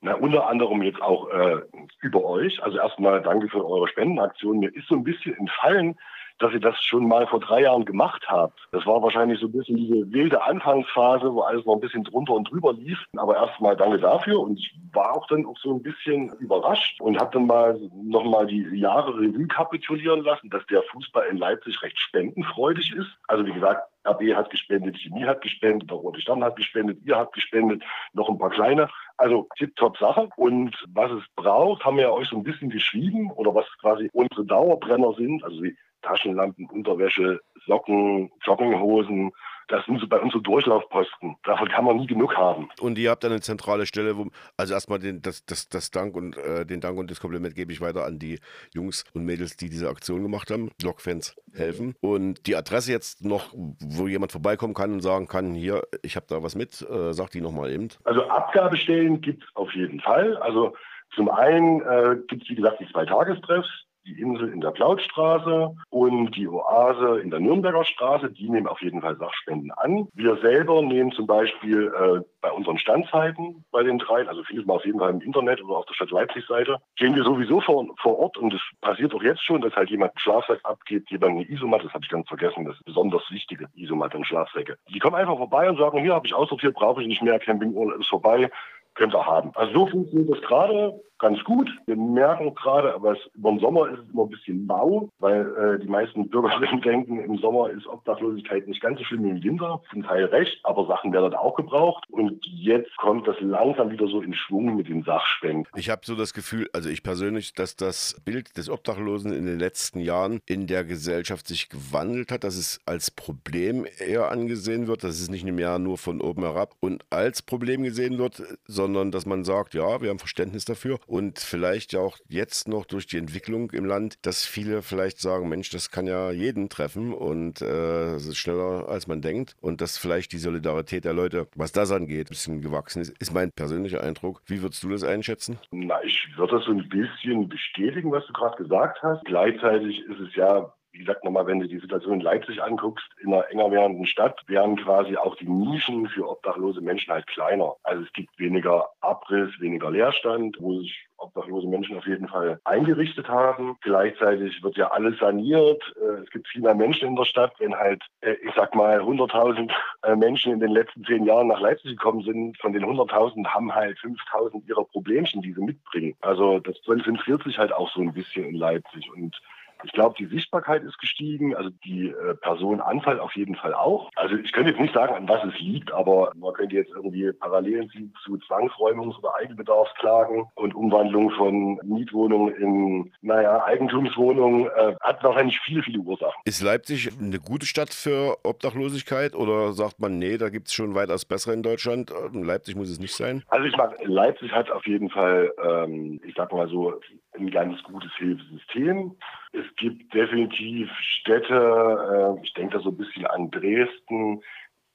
Na, unter anderem jetzt auch äh, über euch. Also erstmal danke für eure Spendenaktion. Mir ist so ein bisschen entfallen, dass ihr das schon mal vor drei Jahren gemacht habt. Das war wahrscheinlich so ein bisschen diese wilde Anfangsphase, wo alles noch ein bisschen drunter und drüber lief. Aber erstmal danke dafür und ich war auch dann auch so ein bisschen überrascht und habe dann mal nochmal die Jahre Revue kapitulieren lassen, dass der Fußball in Leipzig recht spendenfreudig ist. Also wie gesagt, RB hat gespendet, Chemie hat gespendet, der Rote Stern hat gespendet, ihr habt gespendet, noch ein paar kleine. Also tipptopp Sache. Und was es braucht, haben wir ja euch so ein bisschen geschrieben oder was quasi unsere Dauerbrenner sind, also wie Taschenlampen, Unterwäsche, Socken, Jogginghosen. Das sind so bei uns so Durchlaufposten. Davon kann man nie genug haben. Und ihr habt eine zentrale Stelle, wo, also erstmal den, das, das, das Dank und äh, den Dank und das Kompliment gebe ich weiter an die Jungs und Mädels, die diese Aktion gemacht haben. Lokfans helfen. Und die Adresse jetzt noch, wo jemand vorbeikommen kann und sagen kann, hier, ich habe da was mit, äh, sagt die nochmal eben. Also Abgabestellen gibt es auf jeden Fall. Also zum einen äh, gibt es, wie gesagt, die zwei Tagestreffs die Insel in der Plautstraße und die Oase in der Nürnberger Straße. Die nehmen auf jeden Fall Sachspenden an. Wir selber nehmen zum Beispiel äh, bei unseren Standzeiten bei den dreien, also findet man auf jeden Fall im Internet oder auf der Stadt Leipzig-Seite, gehen wir sowieso vor, vor Ort und es passiert auch jetzt schon, dass halt jemand einen Schlafsack abgibt, jemand eine Isomatte, das habe ich ganz vergessen, das ist besonders wichtige Isomatte und Schlafsäcke. Die kommen einfach vorbei und sagen, hier habe ich aussortiert, brauche ich nicht mehr, Campingurlaub ist vorbei, könnt ihr haben. Also so funktioniert das gerade ganz gut. Wir merken gerade, aber es, über den Sommer ist es immer ein bisschen mau, weil äh, die meisten Bürgerinnen [LAUGHS] denken, im Sommer ist Obdachlosigkeit nicht ganz so schlimm wie im Winter. Zum Teil recht, aber Sachen werden auch gebraucht. Und jetzt kommt das langsam wieder so in Schwung mit den Sachspenden. Ich habe so das Gefühl, also ich persönlich, dass das Bild des Obdachlosen in den letzten Jahren in der Gesellschaft sich gewandelt hat, dass es als Problem eher angesehen wird, dass es nicht mehr nur von oben herab und als Problem gesehen wird, sondern dass man sagt, ja, wir haben Verständnis dafür und vielleicht ja auch jetzt noch durch die Entwicklung im Land, dass viele vielleicht sagen, Mensch, das kann ja jeden treffen und äh, es ist schneller als man denkt und dass vielleicht die Solidarität der Leute, was das angeht, ein bisschen gewachsen ist, ist mein persönlicher Eindruck. Wie würdest du das einschätzen? Na, ich würde das so ein bisschen bestätigen, was du gerade gesagt hast. Gleichzeitig ist es ja wie gesagt, nochmal, wenn du die Situation in Leipzig anguckst, in einer enger werdenden Stadt, werden quasi auch die Nischen für obdachlose Menschen halt kleiner. Also es gibt weniger Abriss, weniger Leerstand, wo sich obdachlose Menschen auf jeden Fall eingerichtet haben. Gleichzeitig wird ja alles saniert. Äh, es gibt viel mehr Menschen in der Stadt. Wenn halt, äh, ich sag mal, 100.000 äh, Menschen in den letzten zehn Jahren nach Leipzig gekommen sind, von den 100.000 haben halt 5.000 ihre Problemchen, die sie mitbringen. Also das konzentriert sich halt auch so ein bisschen in Leipzig und ich glaube, die Sichtbarkeit ist gestiegen, also die äh, Personenanzahl auf jeden Fall auch. Also ich könnte jetzt nicht sagen, an was es liegt, aber man könnte jetzt irgendwie Parallelen ziehen zu Zwangsräumungs- oder Eigenbedarfsklagen und Umwandlung von Mietwohnungen in, naja, Eigentumswohnungen. Äh, hat wahrscheinlich viele, viele Ursachen. Ist Leipzig eine gute Stadt für Obdachlosigkeit oder sagt man, nee, da gibt es schon weitaus bessere in Deutschland? Leipzig muss es nicht sein? Also ich meine, Leipzig hat auf jeden Fall, ähm, ich sag mal so, ein ganz gutes Hilfssystem. Es gibt definitiv Städte, äh, ich denke da so ein bisschen an Dresden,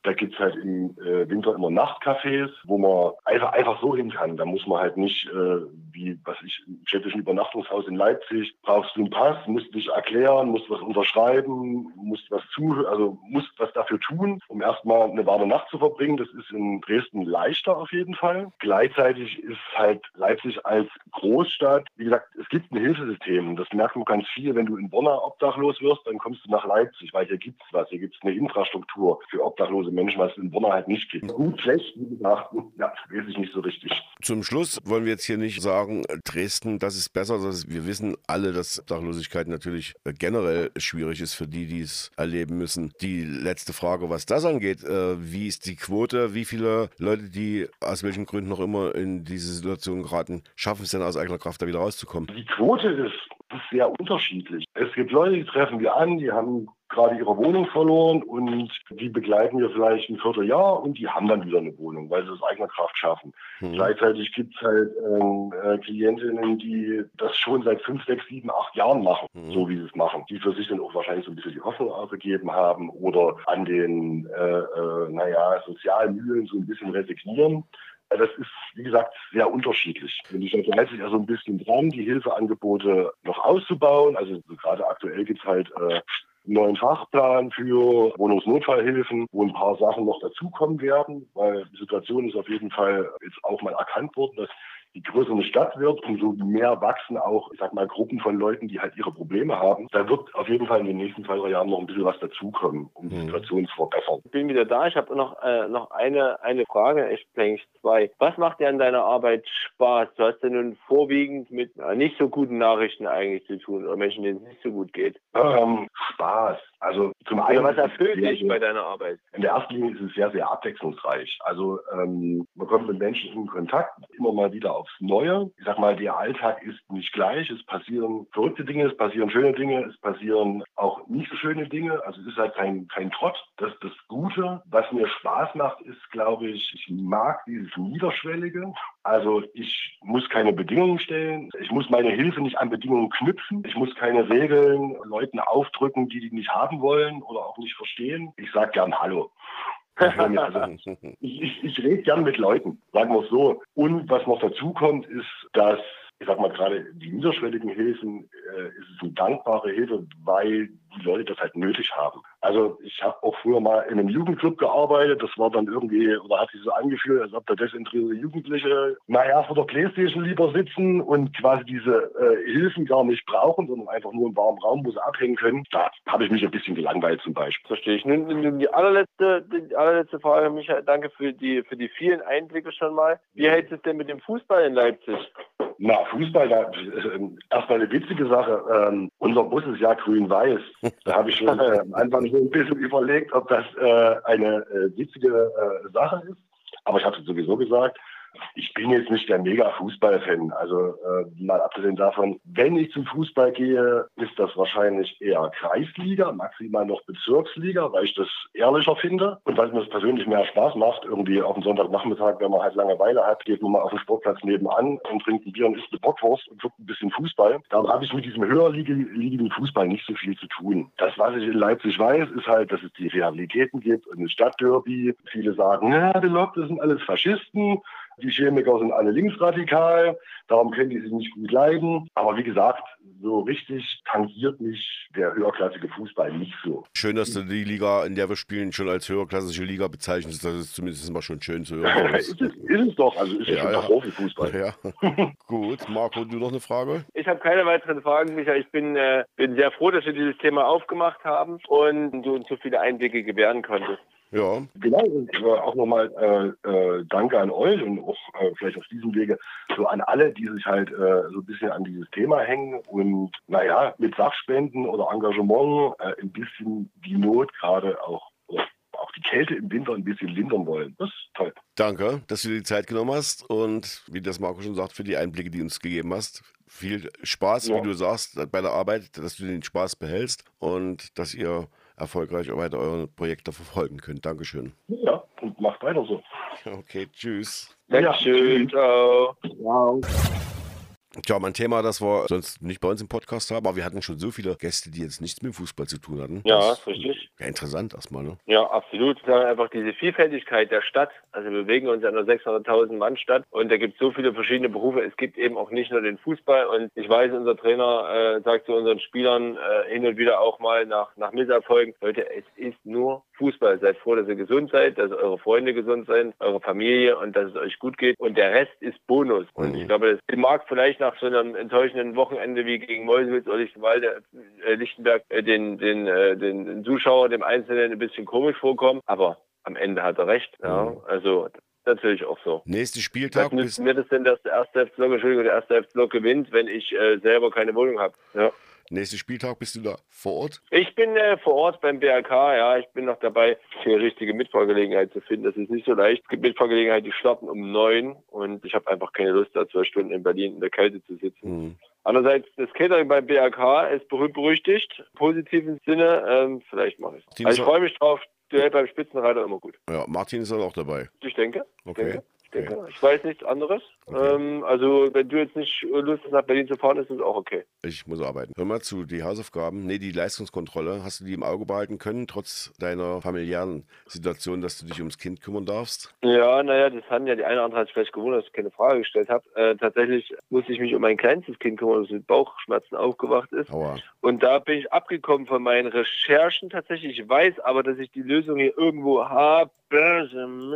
da gibt es halt im äh, Winter immer Nachtcafés, wo man einfach, einfach so hin kann. Da muss man halt nicht, äh, wie was ich, im städtischen Übernachtungshaus in Leipzig, brauchst du einen Pass, musst dich erklären, musst was unterschreiben, musst was zu, also musst was dafür tun, um erstmal eine warme Nacht zu verbringen. Das ist in Dresden leichter auf jeden Fall. Gleichzeitig ist halt Leipzig als Großstadt, wie gesagt, es gibt ein Hilfesystem. Das merkt man ganz viel, wenn du in Bonner obdachlos wirst, dann kommst du nach Leipzig, weil hier gibt's was. Hier gibt's eine Infrastruktur für obdachlose Menschen, was in Bonner halt nicht gibt. Gut, schlecht, wie gesagt, ja, weiß ich nicht so richtig. Zum Schluss wollen wir jetzt hier nicht sagen, Dresden, das ist besser. wir wissen alle, dass Obdachlosigkeit natürlich generell schwierig ist für die, die es erleben müssen. Die letzte Frage, was das angeht, äh, wie ist die Quote? Wie viele Leute, die aus welchen Gründen noch immer in diese Situation geraten, schaffen es denn aus eigener Kraft da wieder rauszukommen? Die Quote ist sehr unterschiedlich. Es gibt Leute, die treffen wir an, die haben gerade ihre Wohnung verloren und die begleiten wir vielleicht ein Vierteljahr und die haben dann wieder eine Wohnung, weil sie es eigener Kraft schaffen. Mhm. Gleichzeitig gibt es halt ähm, äh, Klientinnen, die das schon seit fünf, sechs, sieben, acht Jahren machen, mhm. so wie sie es machen, die für sich dann auch wahrscheinlich so ein bisschen die Hoffnung aufgegeben haben oder an den, äh, äh, naja, sozialen Mühlen so ein bisschen resignieren. das ist, wie gesagt, sehr unterschiedlich. Und ich halte sich also ein bisschen dran, die Hilfeangebote noch auszubauen. Also gerade aktuell gibt es halt äh, einen neuen Fachplan für Wohnungsnotfallhilfen, wo ein paar Sachen noch dazukommen werden, weil die Situation ist auf jeden Fall jetzt auch mal erkannt worden, dass je größer eine Stadt wird, umso mehr wachsen auch, ich sag mal, Gruppen von Leuten, die halt ihre Probleme haben. Da wird auf jeden Fall in den nächsten zwei, drei Jahren noch ein bisschen was dazukommen, um die Mhm. Situation zu verbessern. Ich bin wieder da. Ich habe noch, äh, noch eine, eine Frage, echt eigentlich zwei. Was macht dir an deiner Arbeit Spaß? Du hast ja nun vorwiegend mit äh, nicht so guten Nachrichten eigentlich zu tun oder Menschen, denen es nicht so gut geht. Ähm, Spaß. Also zum einen. Was erfüllt dich bei deiner Arbeit? In der ersten Linie ist es sehr, sehr abwechslungsreich. Also ähm, man kommt mit Menschen in Kontakt, immer mal wieder aufs Neue. Ich sag mal, der Alltag ist nicht gleich. Es passieren verrückte Dinge, es passieren schöne Dinge, es passieren auch nicht so schöne Dinge. Also es ist halt kein, kein Trott. Das ist das Gute. Was mir Spaß macht, ist, glaube ich, ich mag dieses Niederschwellige. Also ich muss keine Bedingungen stellen. Ich muss meine Hilfe nicht an Bedingungen knüpfen. Ich muss keine Regeln Leuten aufdrücken, die die nicht haben wollen oder auch nicht verstehen. Ich sage gern Hallo. [LAUGHS] Also, ich, ich, ich rede gern mit Leuten, sagen wir es so. Und was noch dazu kommt, ist, dass, ich sag mal gerade, die niederschwelligen Hilfen, äh, ist es eine dankbare Hilfe, weil die Leute das halt nötig haben. Also ich habe auch früher mal in einem Jugendclub gearbeitet, das war dann irgendwie, oder hat sich so angefühlt, als ob da desinteressierte Jugendliche, naja, vor der Playstation lieber sitzen und quasi diese äh, Hilfen gar nicht brauchen, sondern einfach nur im warmen Raum, wo sie abhängen können. Da habe ich mich ein bisschen gelangweilt zum Beispiel. Verstehe ich. Nun, nun die allerletzte, die allerletzte Frage, Michael, danke für die, für die vielen Einblicke schon mal. Wie hältst du es denn mit dem Fußball in Leipzig? Na, Fußball, da, äh, erstmal eine witzige Sache. Ähm, unser Bus ist ja grün-weiß. Da habe ich schon äh, am Anfang so ein bisschen überlegt, ob das äh, eine äh, witzige äh, Sache ist. Aber ich habe es sowieso gesagt. Ich bin jetzt nicht der Mega-Fußball-Fan. Also äh, mal abgesehen davon, wenn ich zum Fußball gehe, ist das wahrscheinlich eher Kreisliga, maximal noch Bezirksliga, weil ich das ehrlicher finde und weil mir das persönlich mehr Spaß macht. Irgendwie auf dem Sonntagnachmittag, wenn man halt Langeweile hat, geht man mal auf den Sportplatz nebenan und trinkt ein Bier und isst eine Bockwurst und guckt ein bisschen Fußball. Da habe ich mit diesem höher liegenden Fußball nicht so viel zu tun. Das, was ich in Leipzig weiß, ist halt, dass es die Realitäten gibt und ein Stadtderby. Viele sagen, ja, die Lok, das sind alles Faschisten. Die Chemiker sind alle linksradikal, darum können die sich nicht gut leiden. Aber wie gesagt, so richtig tangiert mich der höherklassige Fußball nicht so. Schön, dass du die Liga, in der wir spielen, schon als höherklassische Liga bezeichnest. Das ist zumindest mal schon schön zu hören. [LAUGHS] ist, es, ist es doch, also ist es Ja. Profifußball. Ja, [LAUGHS] gut. Marco, du noch eine Frage? Ich habe keine weiteren Fragen, Michael. Ich bin, äh, bin sehr froh, dass wir dieses Thema aufgemacht haben und du uns so viele Einblicke gewähren konntest. Ja, Genau, und auch nochmal äh, äh, Danke an euch und auch äh, vielleicht auf diesem Wege so an alle, die sich halt äh, so ein bisschen an dieses Thema hängen und naja, mit Sachspenden oder Engagement äh, ein bisschen die Not gerade auch, auch die Kälte im Winter ein bisschen lindern wollen. Das ist toll. danke, dass du dir die Zeit genommen hast und wie das Marco schon sagt, für die Einblicke, die du uns gegeben hast. Viel Spaß, Ja. wie du sagst, bei der Arbeit, dass du den Spaß behältst und dass ihr erfolgreich weiter eure Projekte verfolgen könnt. Dankeschön. Ja, und macht weiter so. [LAUGHS] Okay, tschüss. Dankeschön. Ciao. Ciao. Tja, mein Thema, das wir sonst nicht bei uns im Podcast haben, aber wir hatten schon so viele Gäste, die jetzt nichts mit Fußball zu tun hatten. Ja, Das ist richtig. Ja, interessant erstmal, ne? Ja, absolut. Sage einfach diese Vielfältigkeit der Stadt. Also wir bewegen uns in einer 600.000 Mann Stadt und da gibt es so viele verschiedene Berufe. Es gibt eben auch nicht nur den Fußball und ich weiß, unser Trainer äh, sagt zu unseren Spielern äh, hin und wieder auch mal nach, nach Misserfolgen, Leute, es ist nur Fußball. Seid froh, dass ihr gesund seid, dass eure Freunde gesund sind, eure Familie und dass es euch gut geht und der Rest ist Bonus. Und ich glaube, das mag vielleicht nach so einem enttäuschenden Wochenende wie gegen Meuselwitz oder Lichtenwalde, äh, Lichtenberg äh, den, den, äh, den, Zuschauer, dem Einzelnen ein bisschen komisch vorkommen, aber am Ende hat er recht. Ja, also natürlich auch so. Nächster Was Spieltag nützt bis, mir das denn, dass der erste FC Entschuldigung, der erste FC gewinnt, wenn ich äh, selber keine Wohnung habe? Ja. Nächster Spieltag bist du da vor Ort? Ich bin äh, vor Ort beim BRK, ja, ich bin noch dabei, die richtige Mitfahrgelegenheit zu finden. Das ist nicht so leicht. Es gibt Mitfahrgelegenheit, die starten um neun und ich habe einfach keine Lust, da zwölf Stunden in Berlin in der Kälte zu sitzen. Hm. Andererseits, das Catering beim BRK ist berühmt berüchtigt, positiven Sinne. Ähm, vielleicht mache ich Die Also ich freue mich drauf. Duell beim Spitzenreiter immer gut. Ja, Martin ist dann auch dabei. Ich denke. Okay. denke. Denke, ich weiß nichts anderes. Okay. Ähm, also wenn du jetzt nicht Lust hast, nach Berlin zu fahren, ist das auch okay. Ich muss arbeiten. Hör mal zu, die Hausaufgaben, nee, die Leistungskontrolle, hast du die im Auge behalten können, trotz deiner familiären Situation, dass du dich ums Kind kümmern darfst? Ja, naja, das haben ja die eine oder andere hat sich vielleicht gewundert, dass ich keine Frage gestellt habe. Äh, tatsächlich musste ich mich um mein kleinstes Kind kümmern, das mit Bauchschmerzen aufgewacht ist. Aua. Und da bin ich abgekommen von meinen Recherchen tatsächlich. Ich weiß aber, dass ich die Lösung hier irgendwo habe.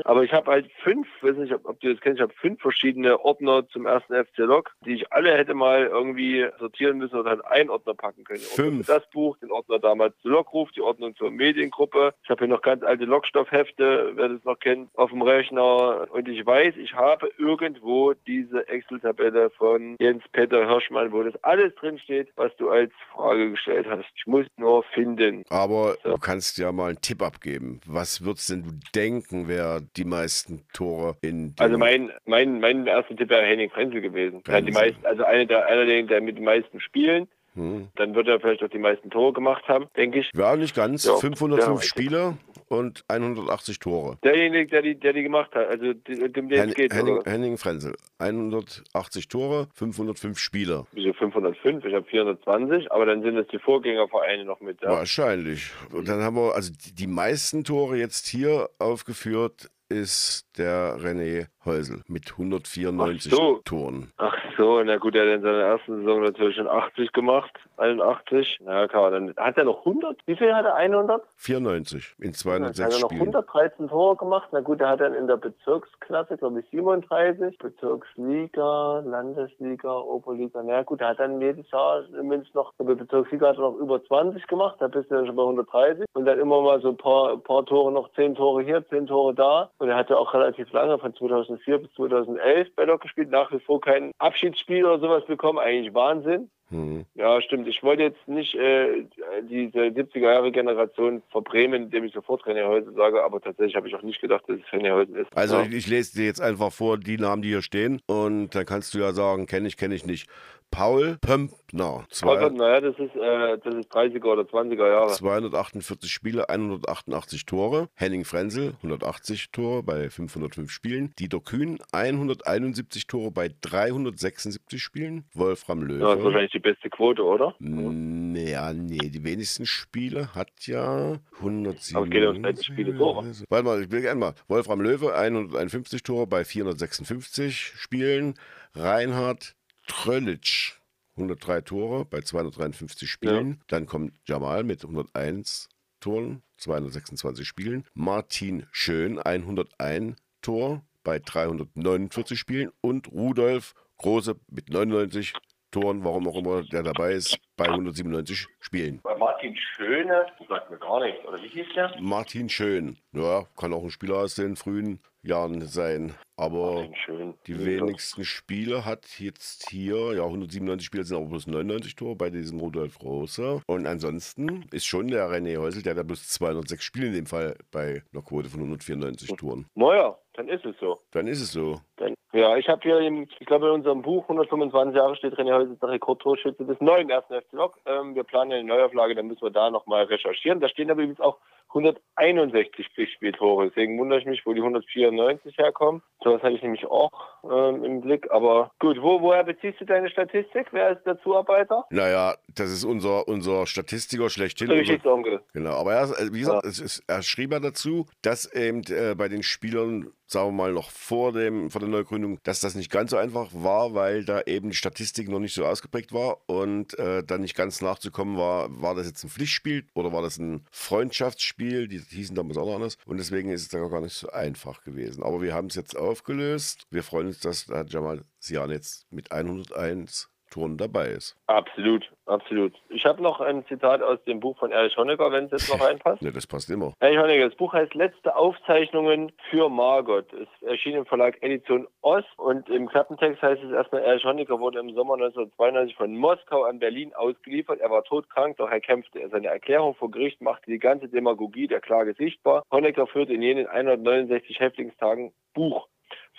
Aber ich habe halt fünf, weiß nicht, ob, ob du das kennst, ich habe fünf verschiedene Ordner zum ersten FC Log, die ich alle hätte mal irgendwie sortieren müssen oder halt einen Ordner packen können. Fünf? Das Buch, den Ordner damals zu Logruf, die Ordnung zur Mediengruppe. Ich habe hier noch ganz alte Logstoffhefte, wer das noch kennt, auf dem Rechner. Und ich weiß, ich habe irgendwo diese Excel-Tabelle von Jens-Peter Hirschmann, wo das alles drinsteht, was du als Frage gestellt hast. Ich muss nur finden. Aber So. du kannst ja mal einen Tipp abgeben. Was würdest denn du denken, wer die meisten Tore in Also mein, mein, mein erster Tipp wäre Henning Frenzel gewesen. Hat die Frenzel. meisten, also einer der, einer der, der mit den meisten Spielen. Hm. Dann wird er vielleicht auch die meisten Tore gemacht haben, denke ich. Ja, nicht ganz. Ja, 505 ja. Spiele und 180 Tore. Derjenige, der die, der die gemacht hat, also dem der Hen jetzt geht. Henning, oder? Henning Frenzel. 180 Tore, 505 Spieler. Wieso 505? Ich habe 420, aber dann sind es die Vorgängervereine noch mit. Ja. Wahrscheinlich. Und dann haben wir, also die, die meisten Tore jetzt hier aufgeführt ist der René Häusel mit 194 Ach so. Toren. Ach so, na gut, er hat in seiner ersten Saison natürlich schon 80 gemacht, 81. Na klar, dann hat er noch 100. Wie viel hat er? 100? 94 in Dann 206 hat er noch Spielen. 113 Tore gemacht. Na gut, er hat dann in der Bezirksklasse, glaube ich, 37. Bezirksliga, Landesliga, Oberliga. Na gut, er hat dann jedes Jahr zumindest noch, in der Bezirksliga hat er noch über 20 gemacht. Da bist du dann schon bei 130. Und dann immer mal so ein paar, ein paar Tore noch, 10 Tore hier, 10 Tore da. Und er hatte auch relativ lange, von 2004 bis 2011 bei Lok gespielt. Nach wie vor kein Abschiedsspiel oder sowas bekommen. Eigentlich Wahnsinn. Hm. Ja, stimmt. Ich wollte jetzt nicht äh, diese 70er-Jahre-Generation verbremen, indem ich sofort René Häusel sage, aber tatsächlich habe ich auch nicht gedacht, dass es René Häusel ist. Also ja. ich, ich lese dir jetzt einfach vor die Namen, die hier stehen und dann kannst du ja sagen, kenne ich, kenne ich nicht. Paul Pömpner, zwei, Paul naja, das ist, äh, das ist 30er oder 20er Jahre. 248 Spiele, 188 Tore. Henning Frenzel, 180 Tore bei 505 Spielen. Dieter Kühn, 171 Tore bei 376 Spielen. Wolfram Löwe. Ja, das ist wahrscheinlich die beste Quote, oder? Mm, Ja, nee, die wenigsten Spiele hat ja 107. Aber es geht ja um beide Spiele Tore. Warte mal, ich will gerne mal. Wolfram Löwe, 151 Tore bei 456 Spielen. Reinhard Tröllitsch, 103 Tore bei 253 Spielen. Dann kommt Jamal mit 101 Toren, 226 Spielen. Martin Schön, 101 Tor bei 349 Spielen. Und Rudolf Große mit 99 Toren, warum auch immer der dabei ist, bei 197 Spielen. Bei Martin Schöne, das sagt mir gar nichts, oder wie hieß der? Martin Schön, ja, kann auch ein Spieler aus den frühen Jahren sein, aber die wenigsten Spiele hat jetzt hier, ja, 197 Spiele sind aber bloß 99 Tore bei diesem Rudolf Rose. Und ansonsten ist schon der René Häusel, der hat ja bloß 206 Spiele in dem Fall bei einer Quote von 194 Toren. Naja, dann ist es so. Dann ist es so. Dann, ja, ich habe hier, im, ich glaube, in unserem Buch 125 Jahre steht René Häusel der Rekordtorschütze des neuen ersten Lok. Ähm, wir planen eine Neuauflage, dann müssen wir da nochmal recherchieren. Da stehen aber übrigens auch 161 Pflichtspieltore. Deswegen wundere ich mich, wo die 194 herkommen. Sowas hatte ich nämlich auch ähm, im Blick. Aber gut, wo, woher beziehst du deine Statistik? Wer ist der Zuarbeiter? Naja, das ist unser, unser Statistiker schlechthin. Der Geschichtsonkel. Genau, aber er, also wie gesagt, es ist, er schrieb ja dazu, dass eben äh, bei den Spielern, sagen wir mal, noch vor, dem, vor der Neugründung, dass das nicht ganz so einfach war, weil da eben die Statistik noch nicht so ausgeprägt war und äh, dann nicht ganz nachzukommen war, war das jetzt ein Pflichtspiel oder war das ein Freundschaftsspiel, die hießen damals auch noch anders und deswegen ist es da gar nicht so einfach gewesen. Aber wir haben es jetzt aufgelöst. Wir freuen uns, dass da Jamal Sian jetzt mit 101 Toren dabei ist. Absolut, absolut. Ich habe noch ein Zitat aus dem Buch von Erich Honecker, wenn es jetzt noch [LAUGHS] reinpasst. Ne, das passt immer. Erich Honecker, das Buch heißt Letzte Aufzeichnungen für Margot. Es erschien im Verlag Edition Ost und im Klappentext heißt es erstmal, Erich Honecker wurde im Sommer 1992 von Moskau an Berlin ausgeliefert. Er war todkrank, doch er kämpfte. Seine Erklärung vor Gericht machte die ganze Demagogie der Klage sichtbar. Honecker führte in jenen 169 Häftlingstagen Buch.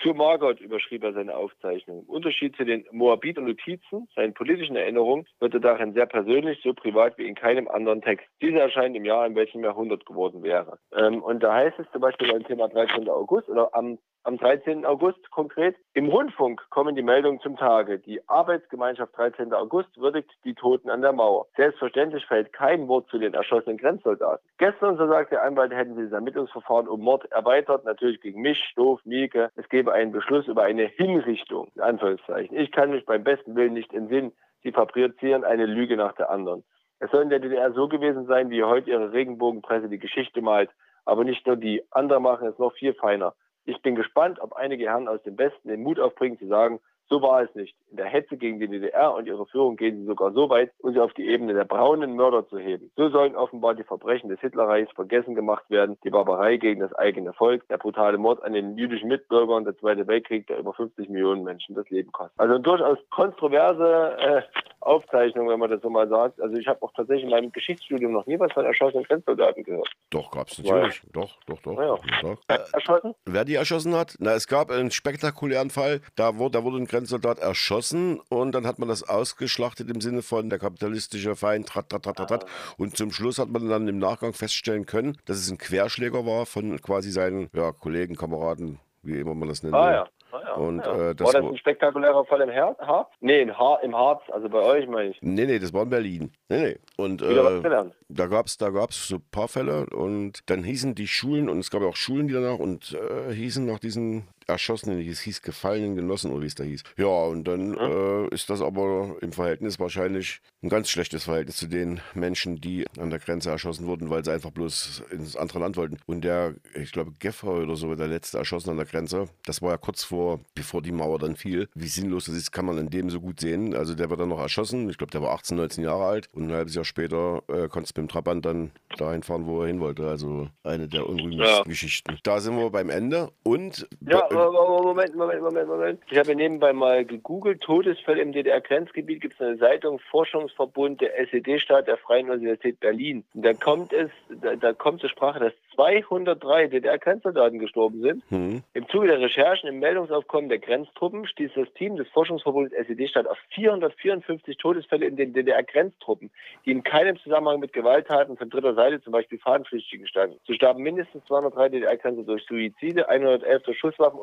Für Margot überschrieb er seine Aufzeichnung. Im Unterschied zu den Moabiter Notizen, seinen politischen Erinnerungen, wird er darin sehr persönlich, so privat wie in keinem anderen Text. Diese erscheint im Jahr, in welchem er 100 geworden wäre. Ähm, und da heißt es zum Beispiel beim Thema 13. August oder am am 13. August konkret. Im Rundfunk kommen die Meldungen zum Tage. Die Arbeitsgemeinschaft 13. August würdigt die Toten an der Mauer. Selbstverständlich fällt kein Wort zu den erschossenen Grenzsoldaten. Gestern, so sagt der Anwalt, hätten sie das Ermittlungsverfahren um Mord erweitert, natürlich gegen mich, Stoff, Mieke. Es gebe einen Beschluss über eine Hinrichtung, in Anführungszeichen. Ich kann mich beim besten Willen nicht entsinnen. Sie fabrizieren eine Lüge nach der anderen. Es soll in der DDR so gewesen sein, wie heute ihre Regenbogenpresse die Geschichte malt. Aber nicht nur die, andere machen es noch viel feiner. Ich bin gespannt, ob einige Herren aus dem Westen den Mut aufbringen zu sagen, so war es nicht. In der Hetze gegen die DDR und ihre Führung gehen sie sogar so weit, um sie auf die Ebene der braunen Mörder zu heben. So sollen offenbar die Verbrechen des Hitlerreichs vergessen gemacht werden, die Barbarei gegen das eigene Volk, der brutale Mord an den jüdischen Mitbürgern, der Zweite Weltkrieg, der über 50 Millionen Menschen das Leben kostet. Also durchaus kontroverse äh, Aufzeichnung, wenn man das so mal sagt. Also ich habe auch tatsächlich in meinem Geschichtsstudium noch nie was von erschossenen Grenzsoldaten gehört. Doch, gab es natürlich. Weil, doch, doch, doch. Ja. doch. Äh, erschossen? Wer die erschossen hat? Na, es gab einen spektakulären Fall, da wurde, da wurde ein Grenzsoldat erschossen und dann hat man das ausgeschlachtet im Sinne von der kapitalistische Feind, trat, trat, trat, trat, trat. Und zum Schluss hat man dann im Nachgang feststellen können, dass es ein Querschläger war von quasi seinen ja, Kollegen, Kameraden, wie immer man das nennt. Ah, ja. Ah, ja, und, ja. Äh, das war das ein spektakulärer Fall im Her Harz? Nee, im, Har im Harz, also bei euch meine ich. Nee, nee, das war in Berlin. Nee, nee. Und äh, da gab es da gab's so ein paar Fälle und dann hießen die Schulen, und es gab ja auch Schulen, die danach, und äh, hießen nach diesen Erschossenen, es hieß gefallenen Genossen oder wie es da hieß. Ja, und dann mhm. äh, ist das aber im Verhältnis wahrscheinlich ein ganz schlechtes Verhältnis zu den Menschen, die an der Grenze erschossen wurden, weil sie einfach bloß ins andere Land wollten. Und der, ich glaube, Geffer oder so, der letzte erschossen an der Grenze, das war ja kurz vor, bevor die Mauer dann fiel. Wie sinnlos das ist, kann man in dem so gut sehen. Also der wird dann noch erschossen. Ich glaube, der war 18, 19 Jahre alt und ein halbes Jahr später äh, konnte es mit dem Trabant dann dahin fahren, wo er hin wollte. Also eine der unrühmlichsten ja. Geschichten. Da sind wir beim Ende und ja, Moment, Moment, Moment, Moment. Ich habe nebenbei mal gegoogelt. Todesfälle im DDR-Grenzgebiet gibt es eine Zeitung Forschungsverbund der SED-Staat der Freien Universität Berlin. Und da kommt es, da, da kommt zur Sprache, dass 203 DDR-Grenzsoldaten gestorben sind. Mhm. Im Zuge der Recherchen im Meldungsaufkommen der Grenztruppen stieß das Team des Forschungsverbundes SED-Stadt auf 454 Todesfälle in den DDR-Grenztruppen, die in keinem Zusammenhang mit Gewalttaten von dritter Seite, zum Beispiel Fahnenpflichtigen, standen. So starben mindestens 203 DDR-Grenzer durch Suizide, 111 durch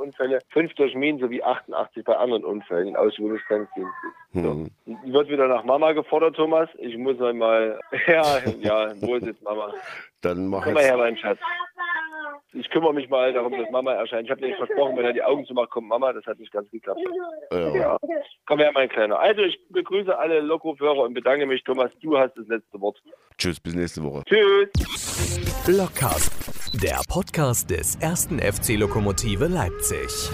Schusswaffenunfälle, 5 durch Minen sowie 88 bei anderen Unfällen in Ausübungsgrenzdiensten. Mhm. So. Wird wieder nach Mama gefordert, Thomas. Ich muss einmal, [LAUGHS] ja, ja, wo ist jetzt Mama? Dann mach Komm mal her, mein Schatz. Ich kümmere mich mal darum, dass Mama erscheint. Ich habe dir versprochen, wenn er die Augen zumacht, kommt Mama. Das hat nicht ganz geklappt. Ja. ja. Komm her, mein Kleiner. Also, ich begrüße alle Lockruf-Hörer und bedanke mich. Thomas, du hast das letzte Wort. Tschüss, bis nächste Woche. Tschüss. Blockcast, der Podcast des ersten FC Lokomotive Leipzig.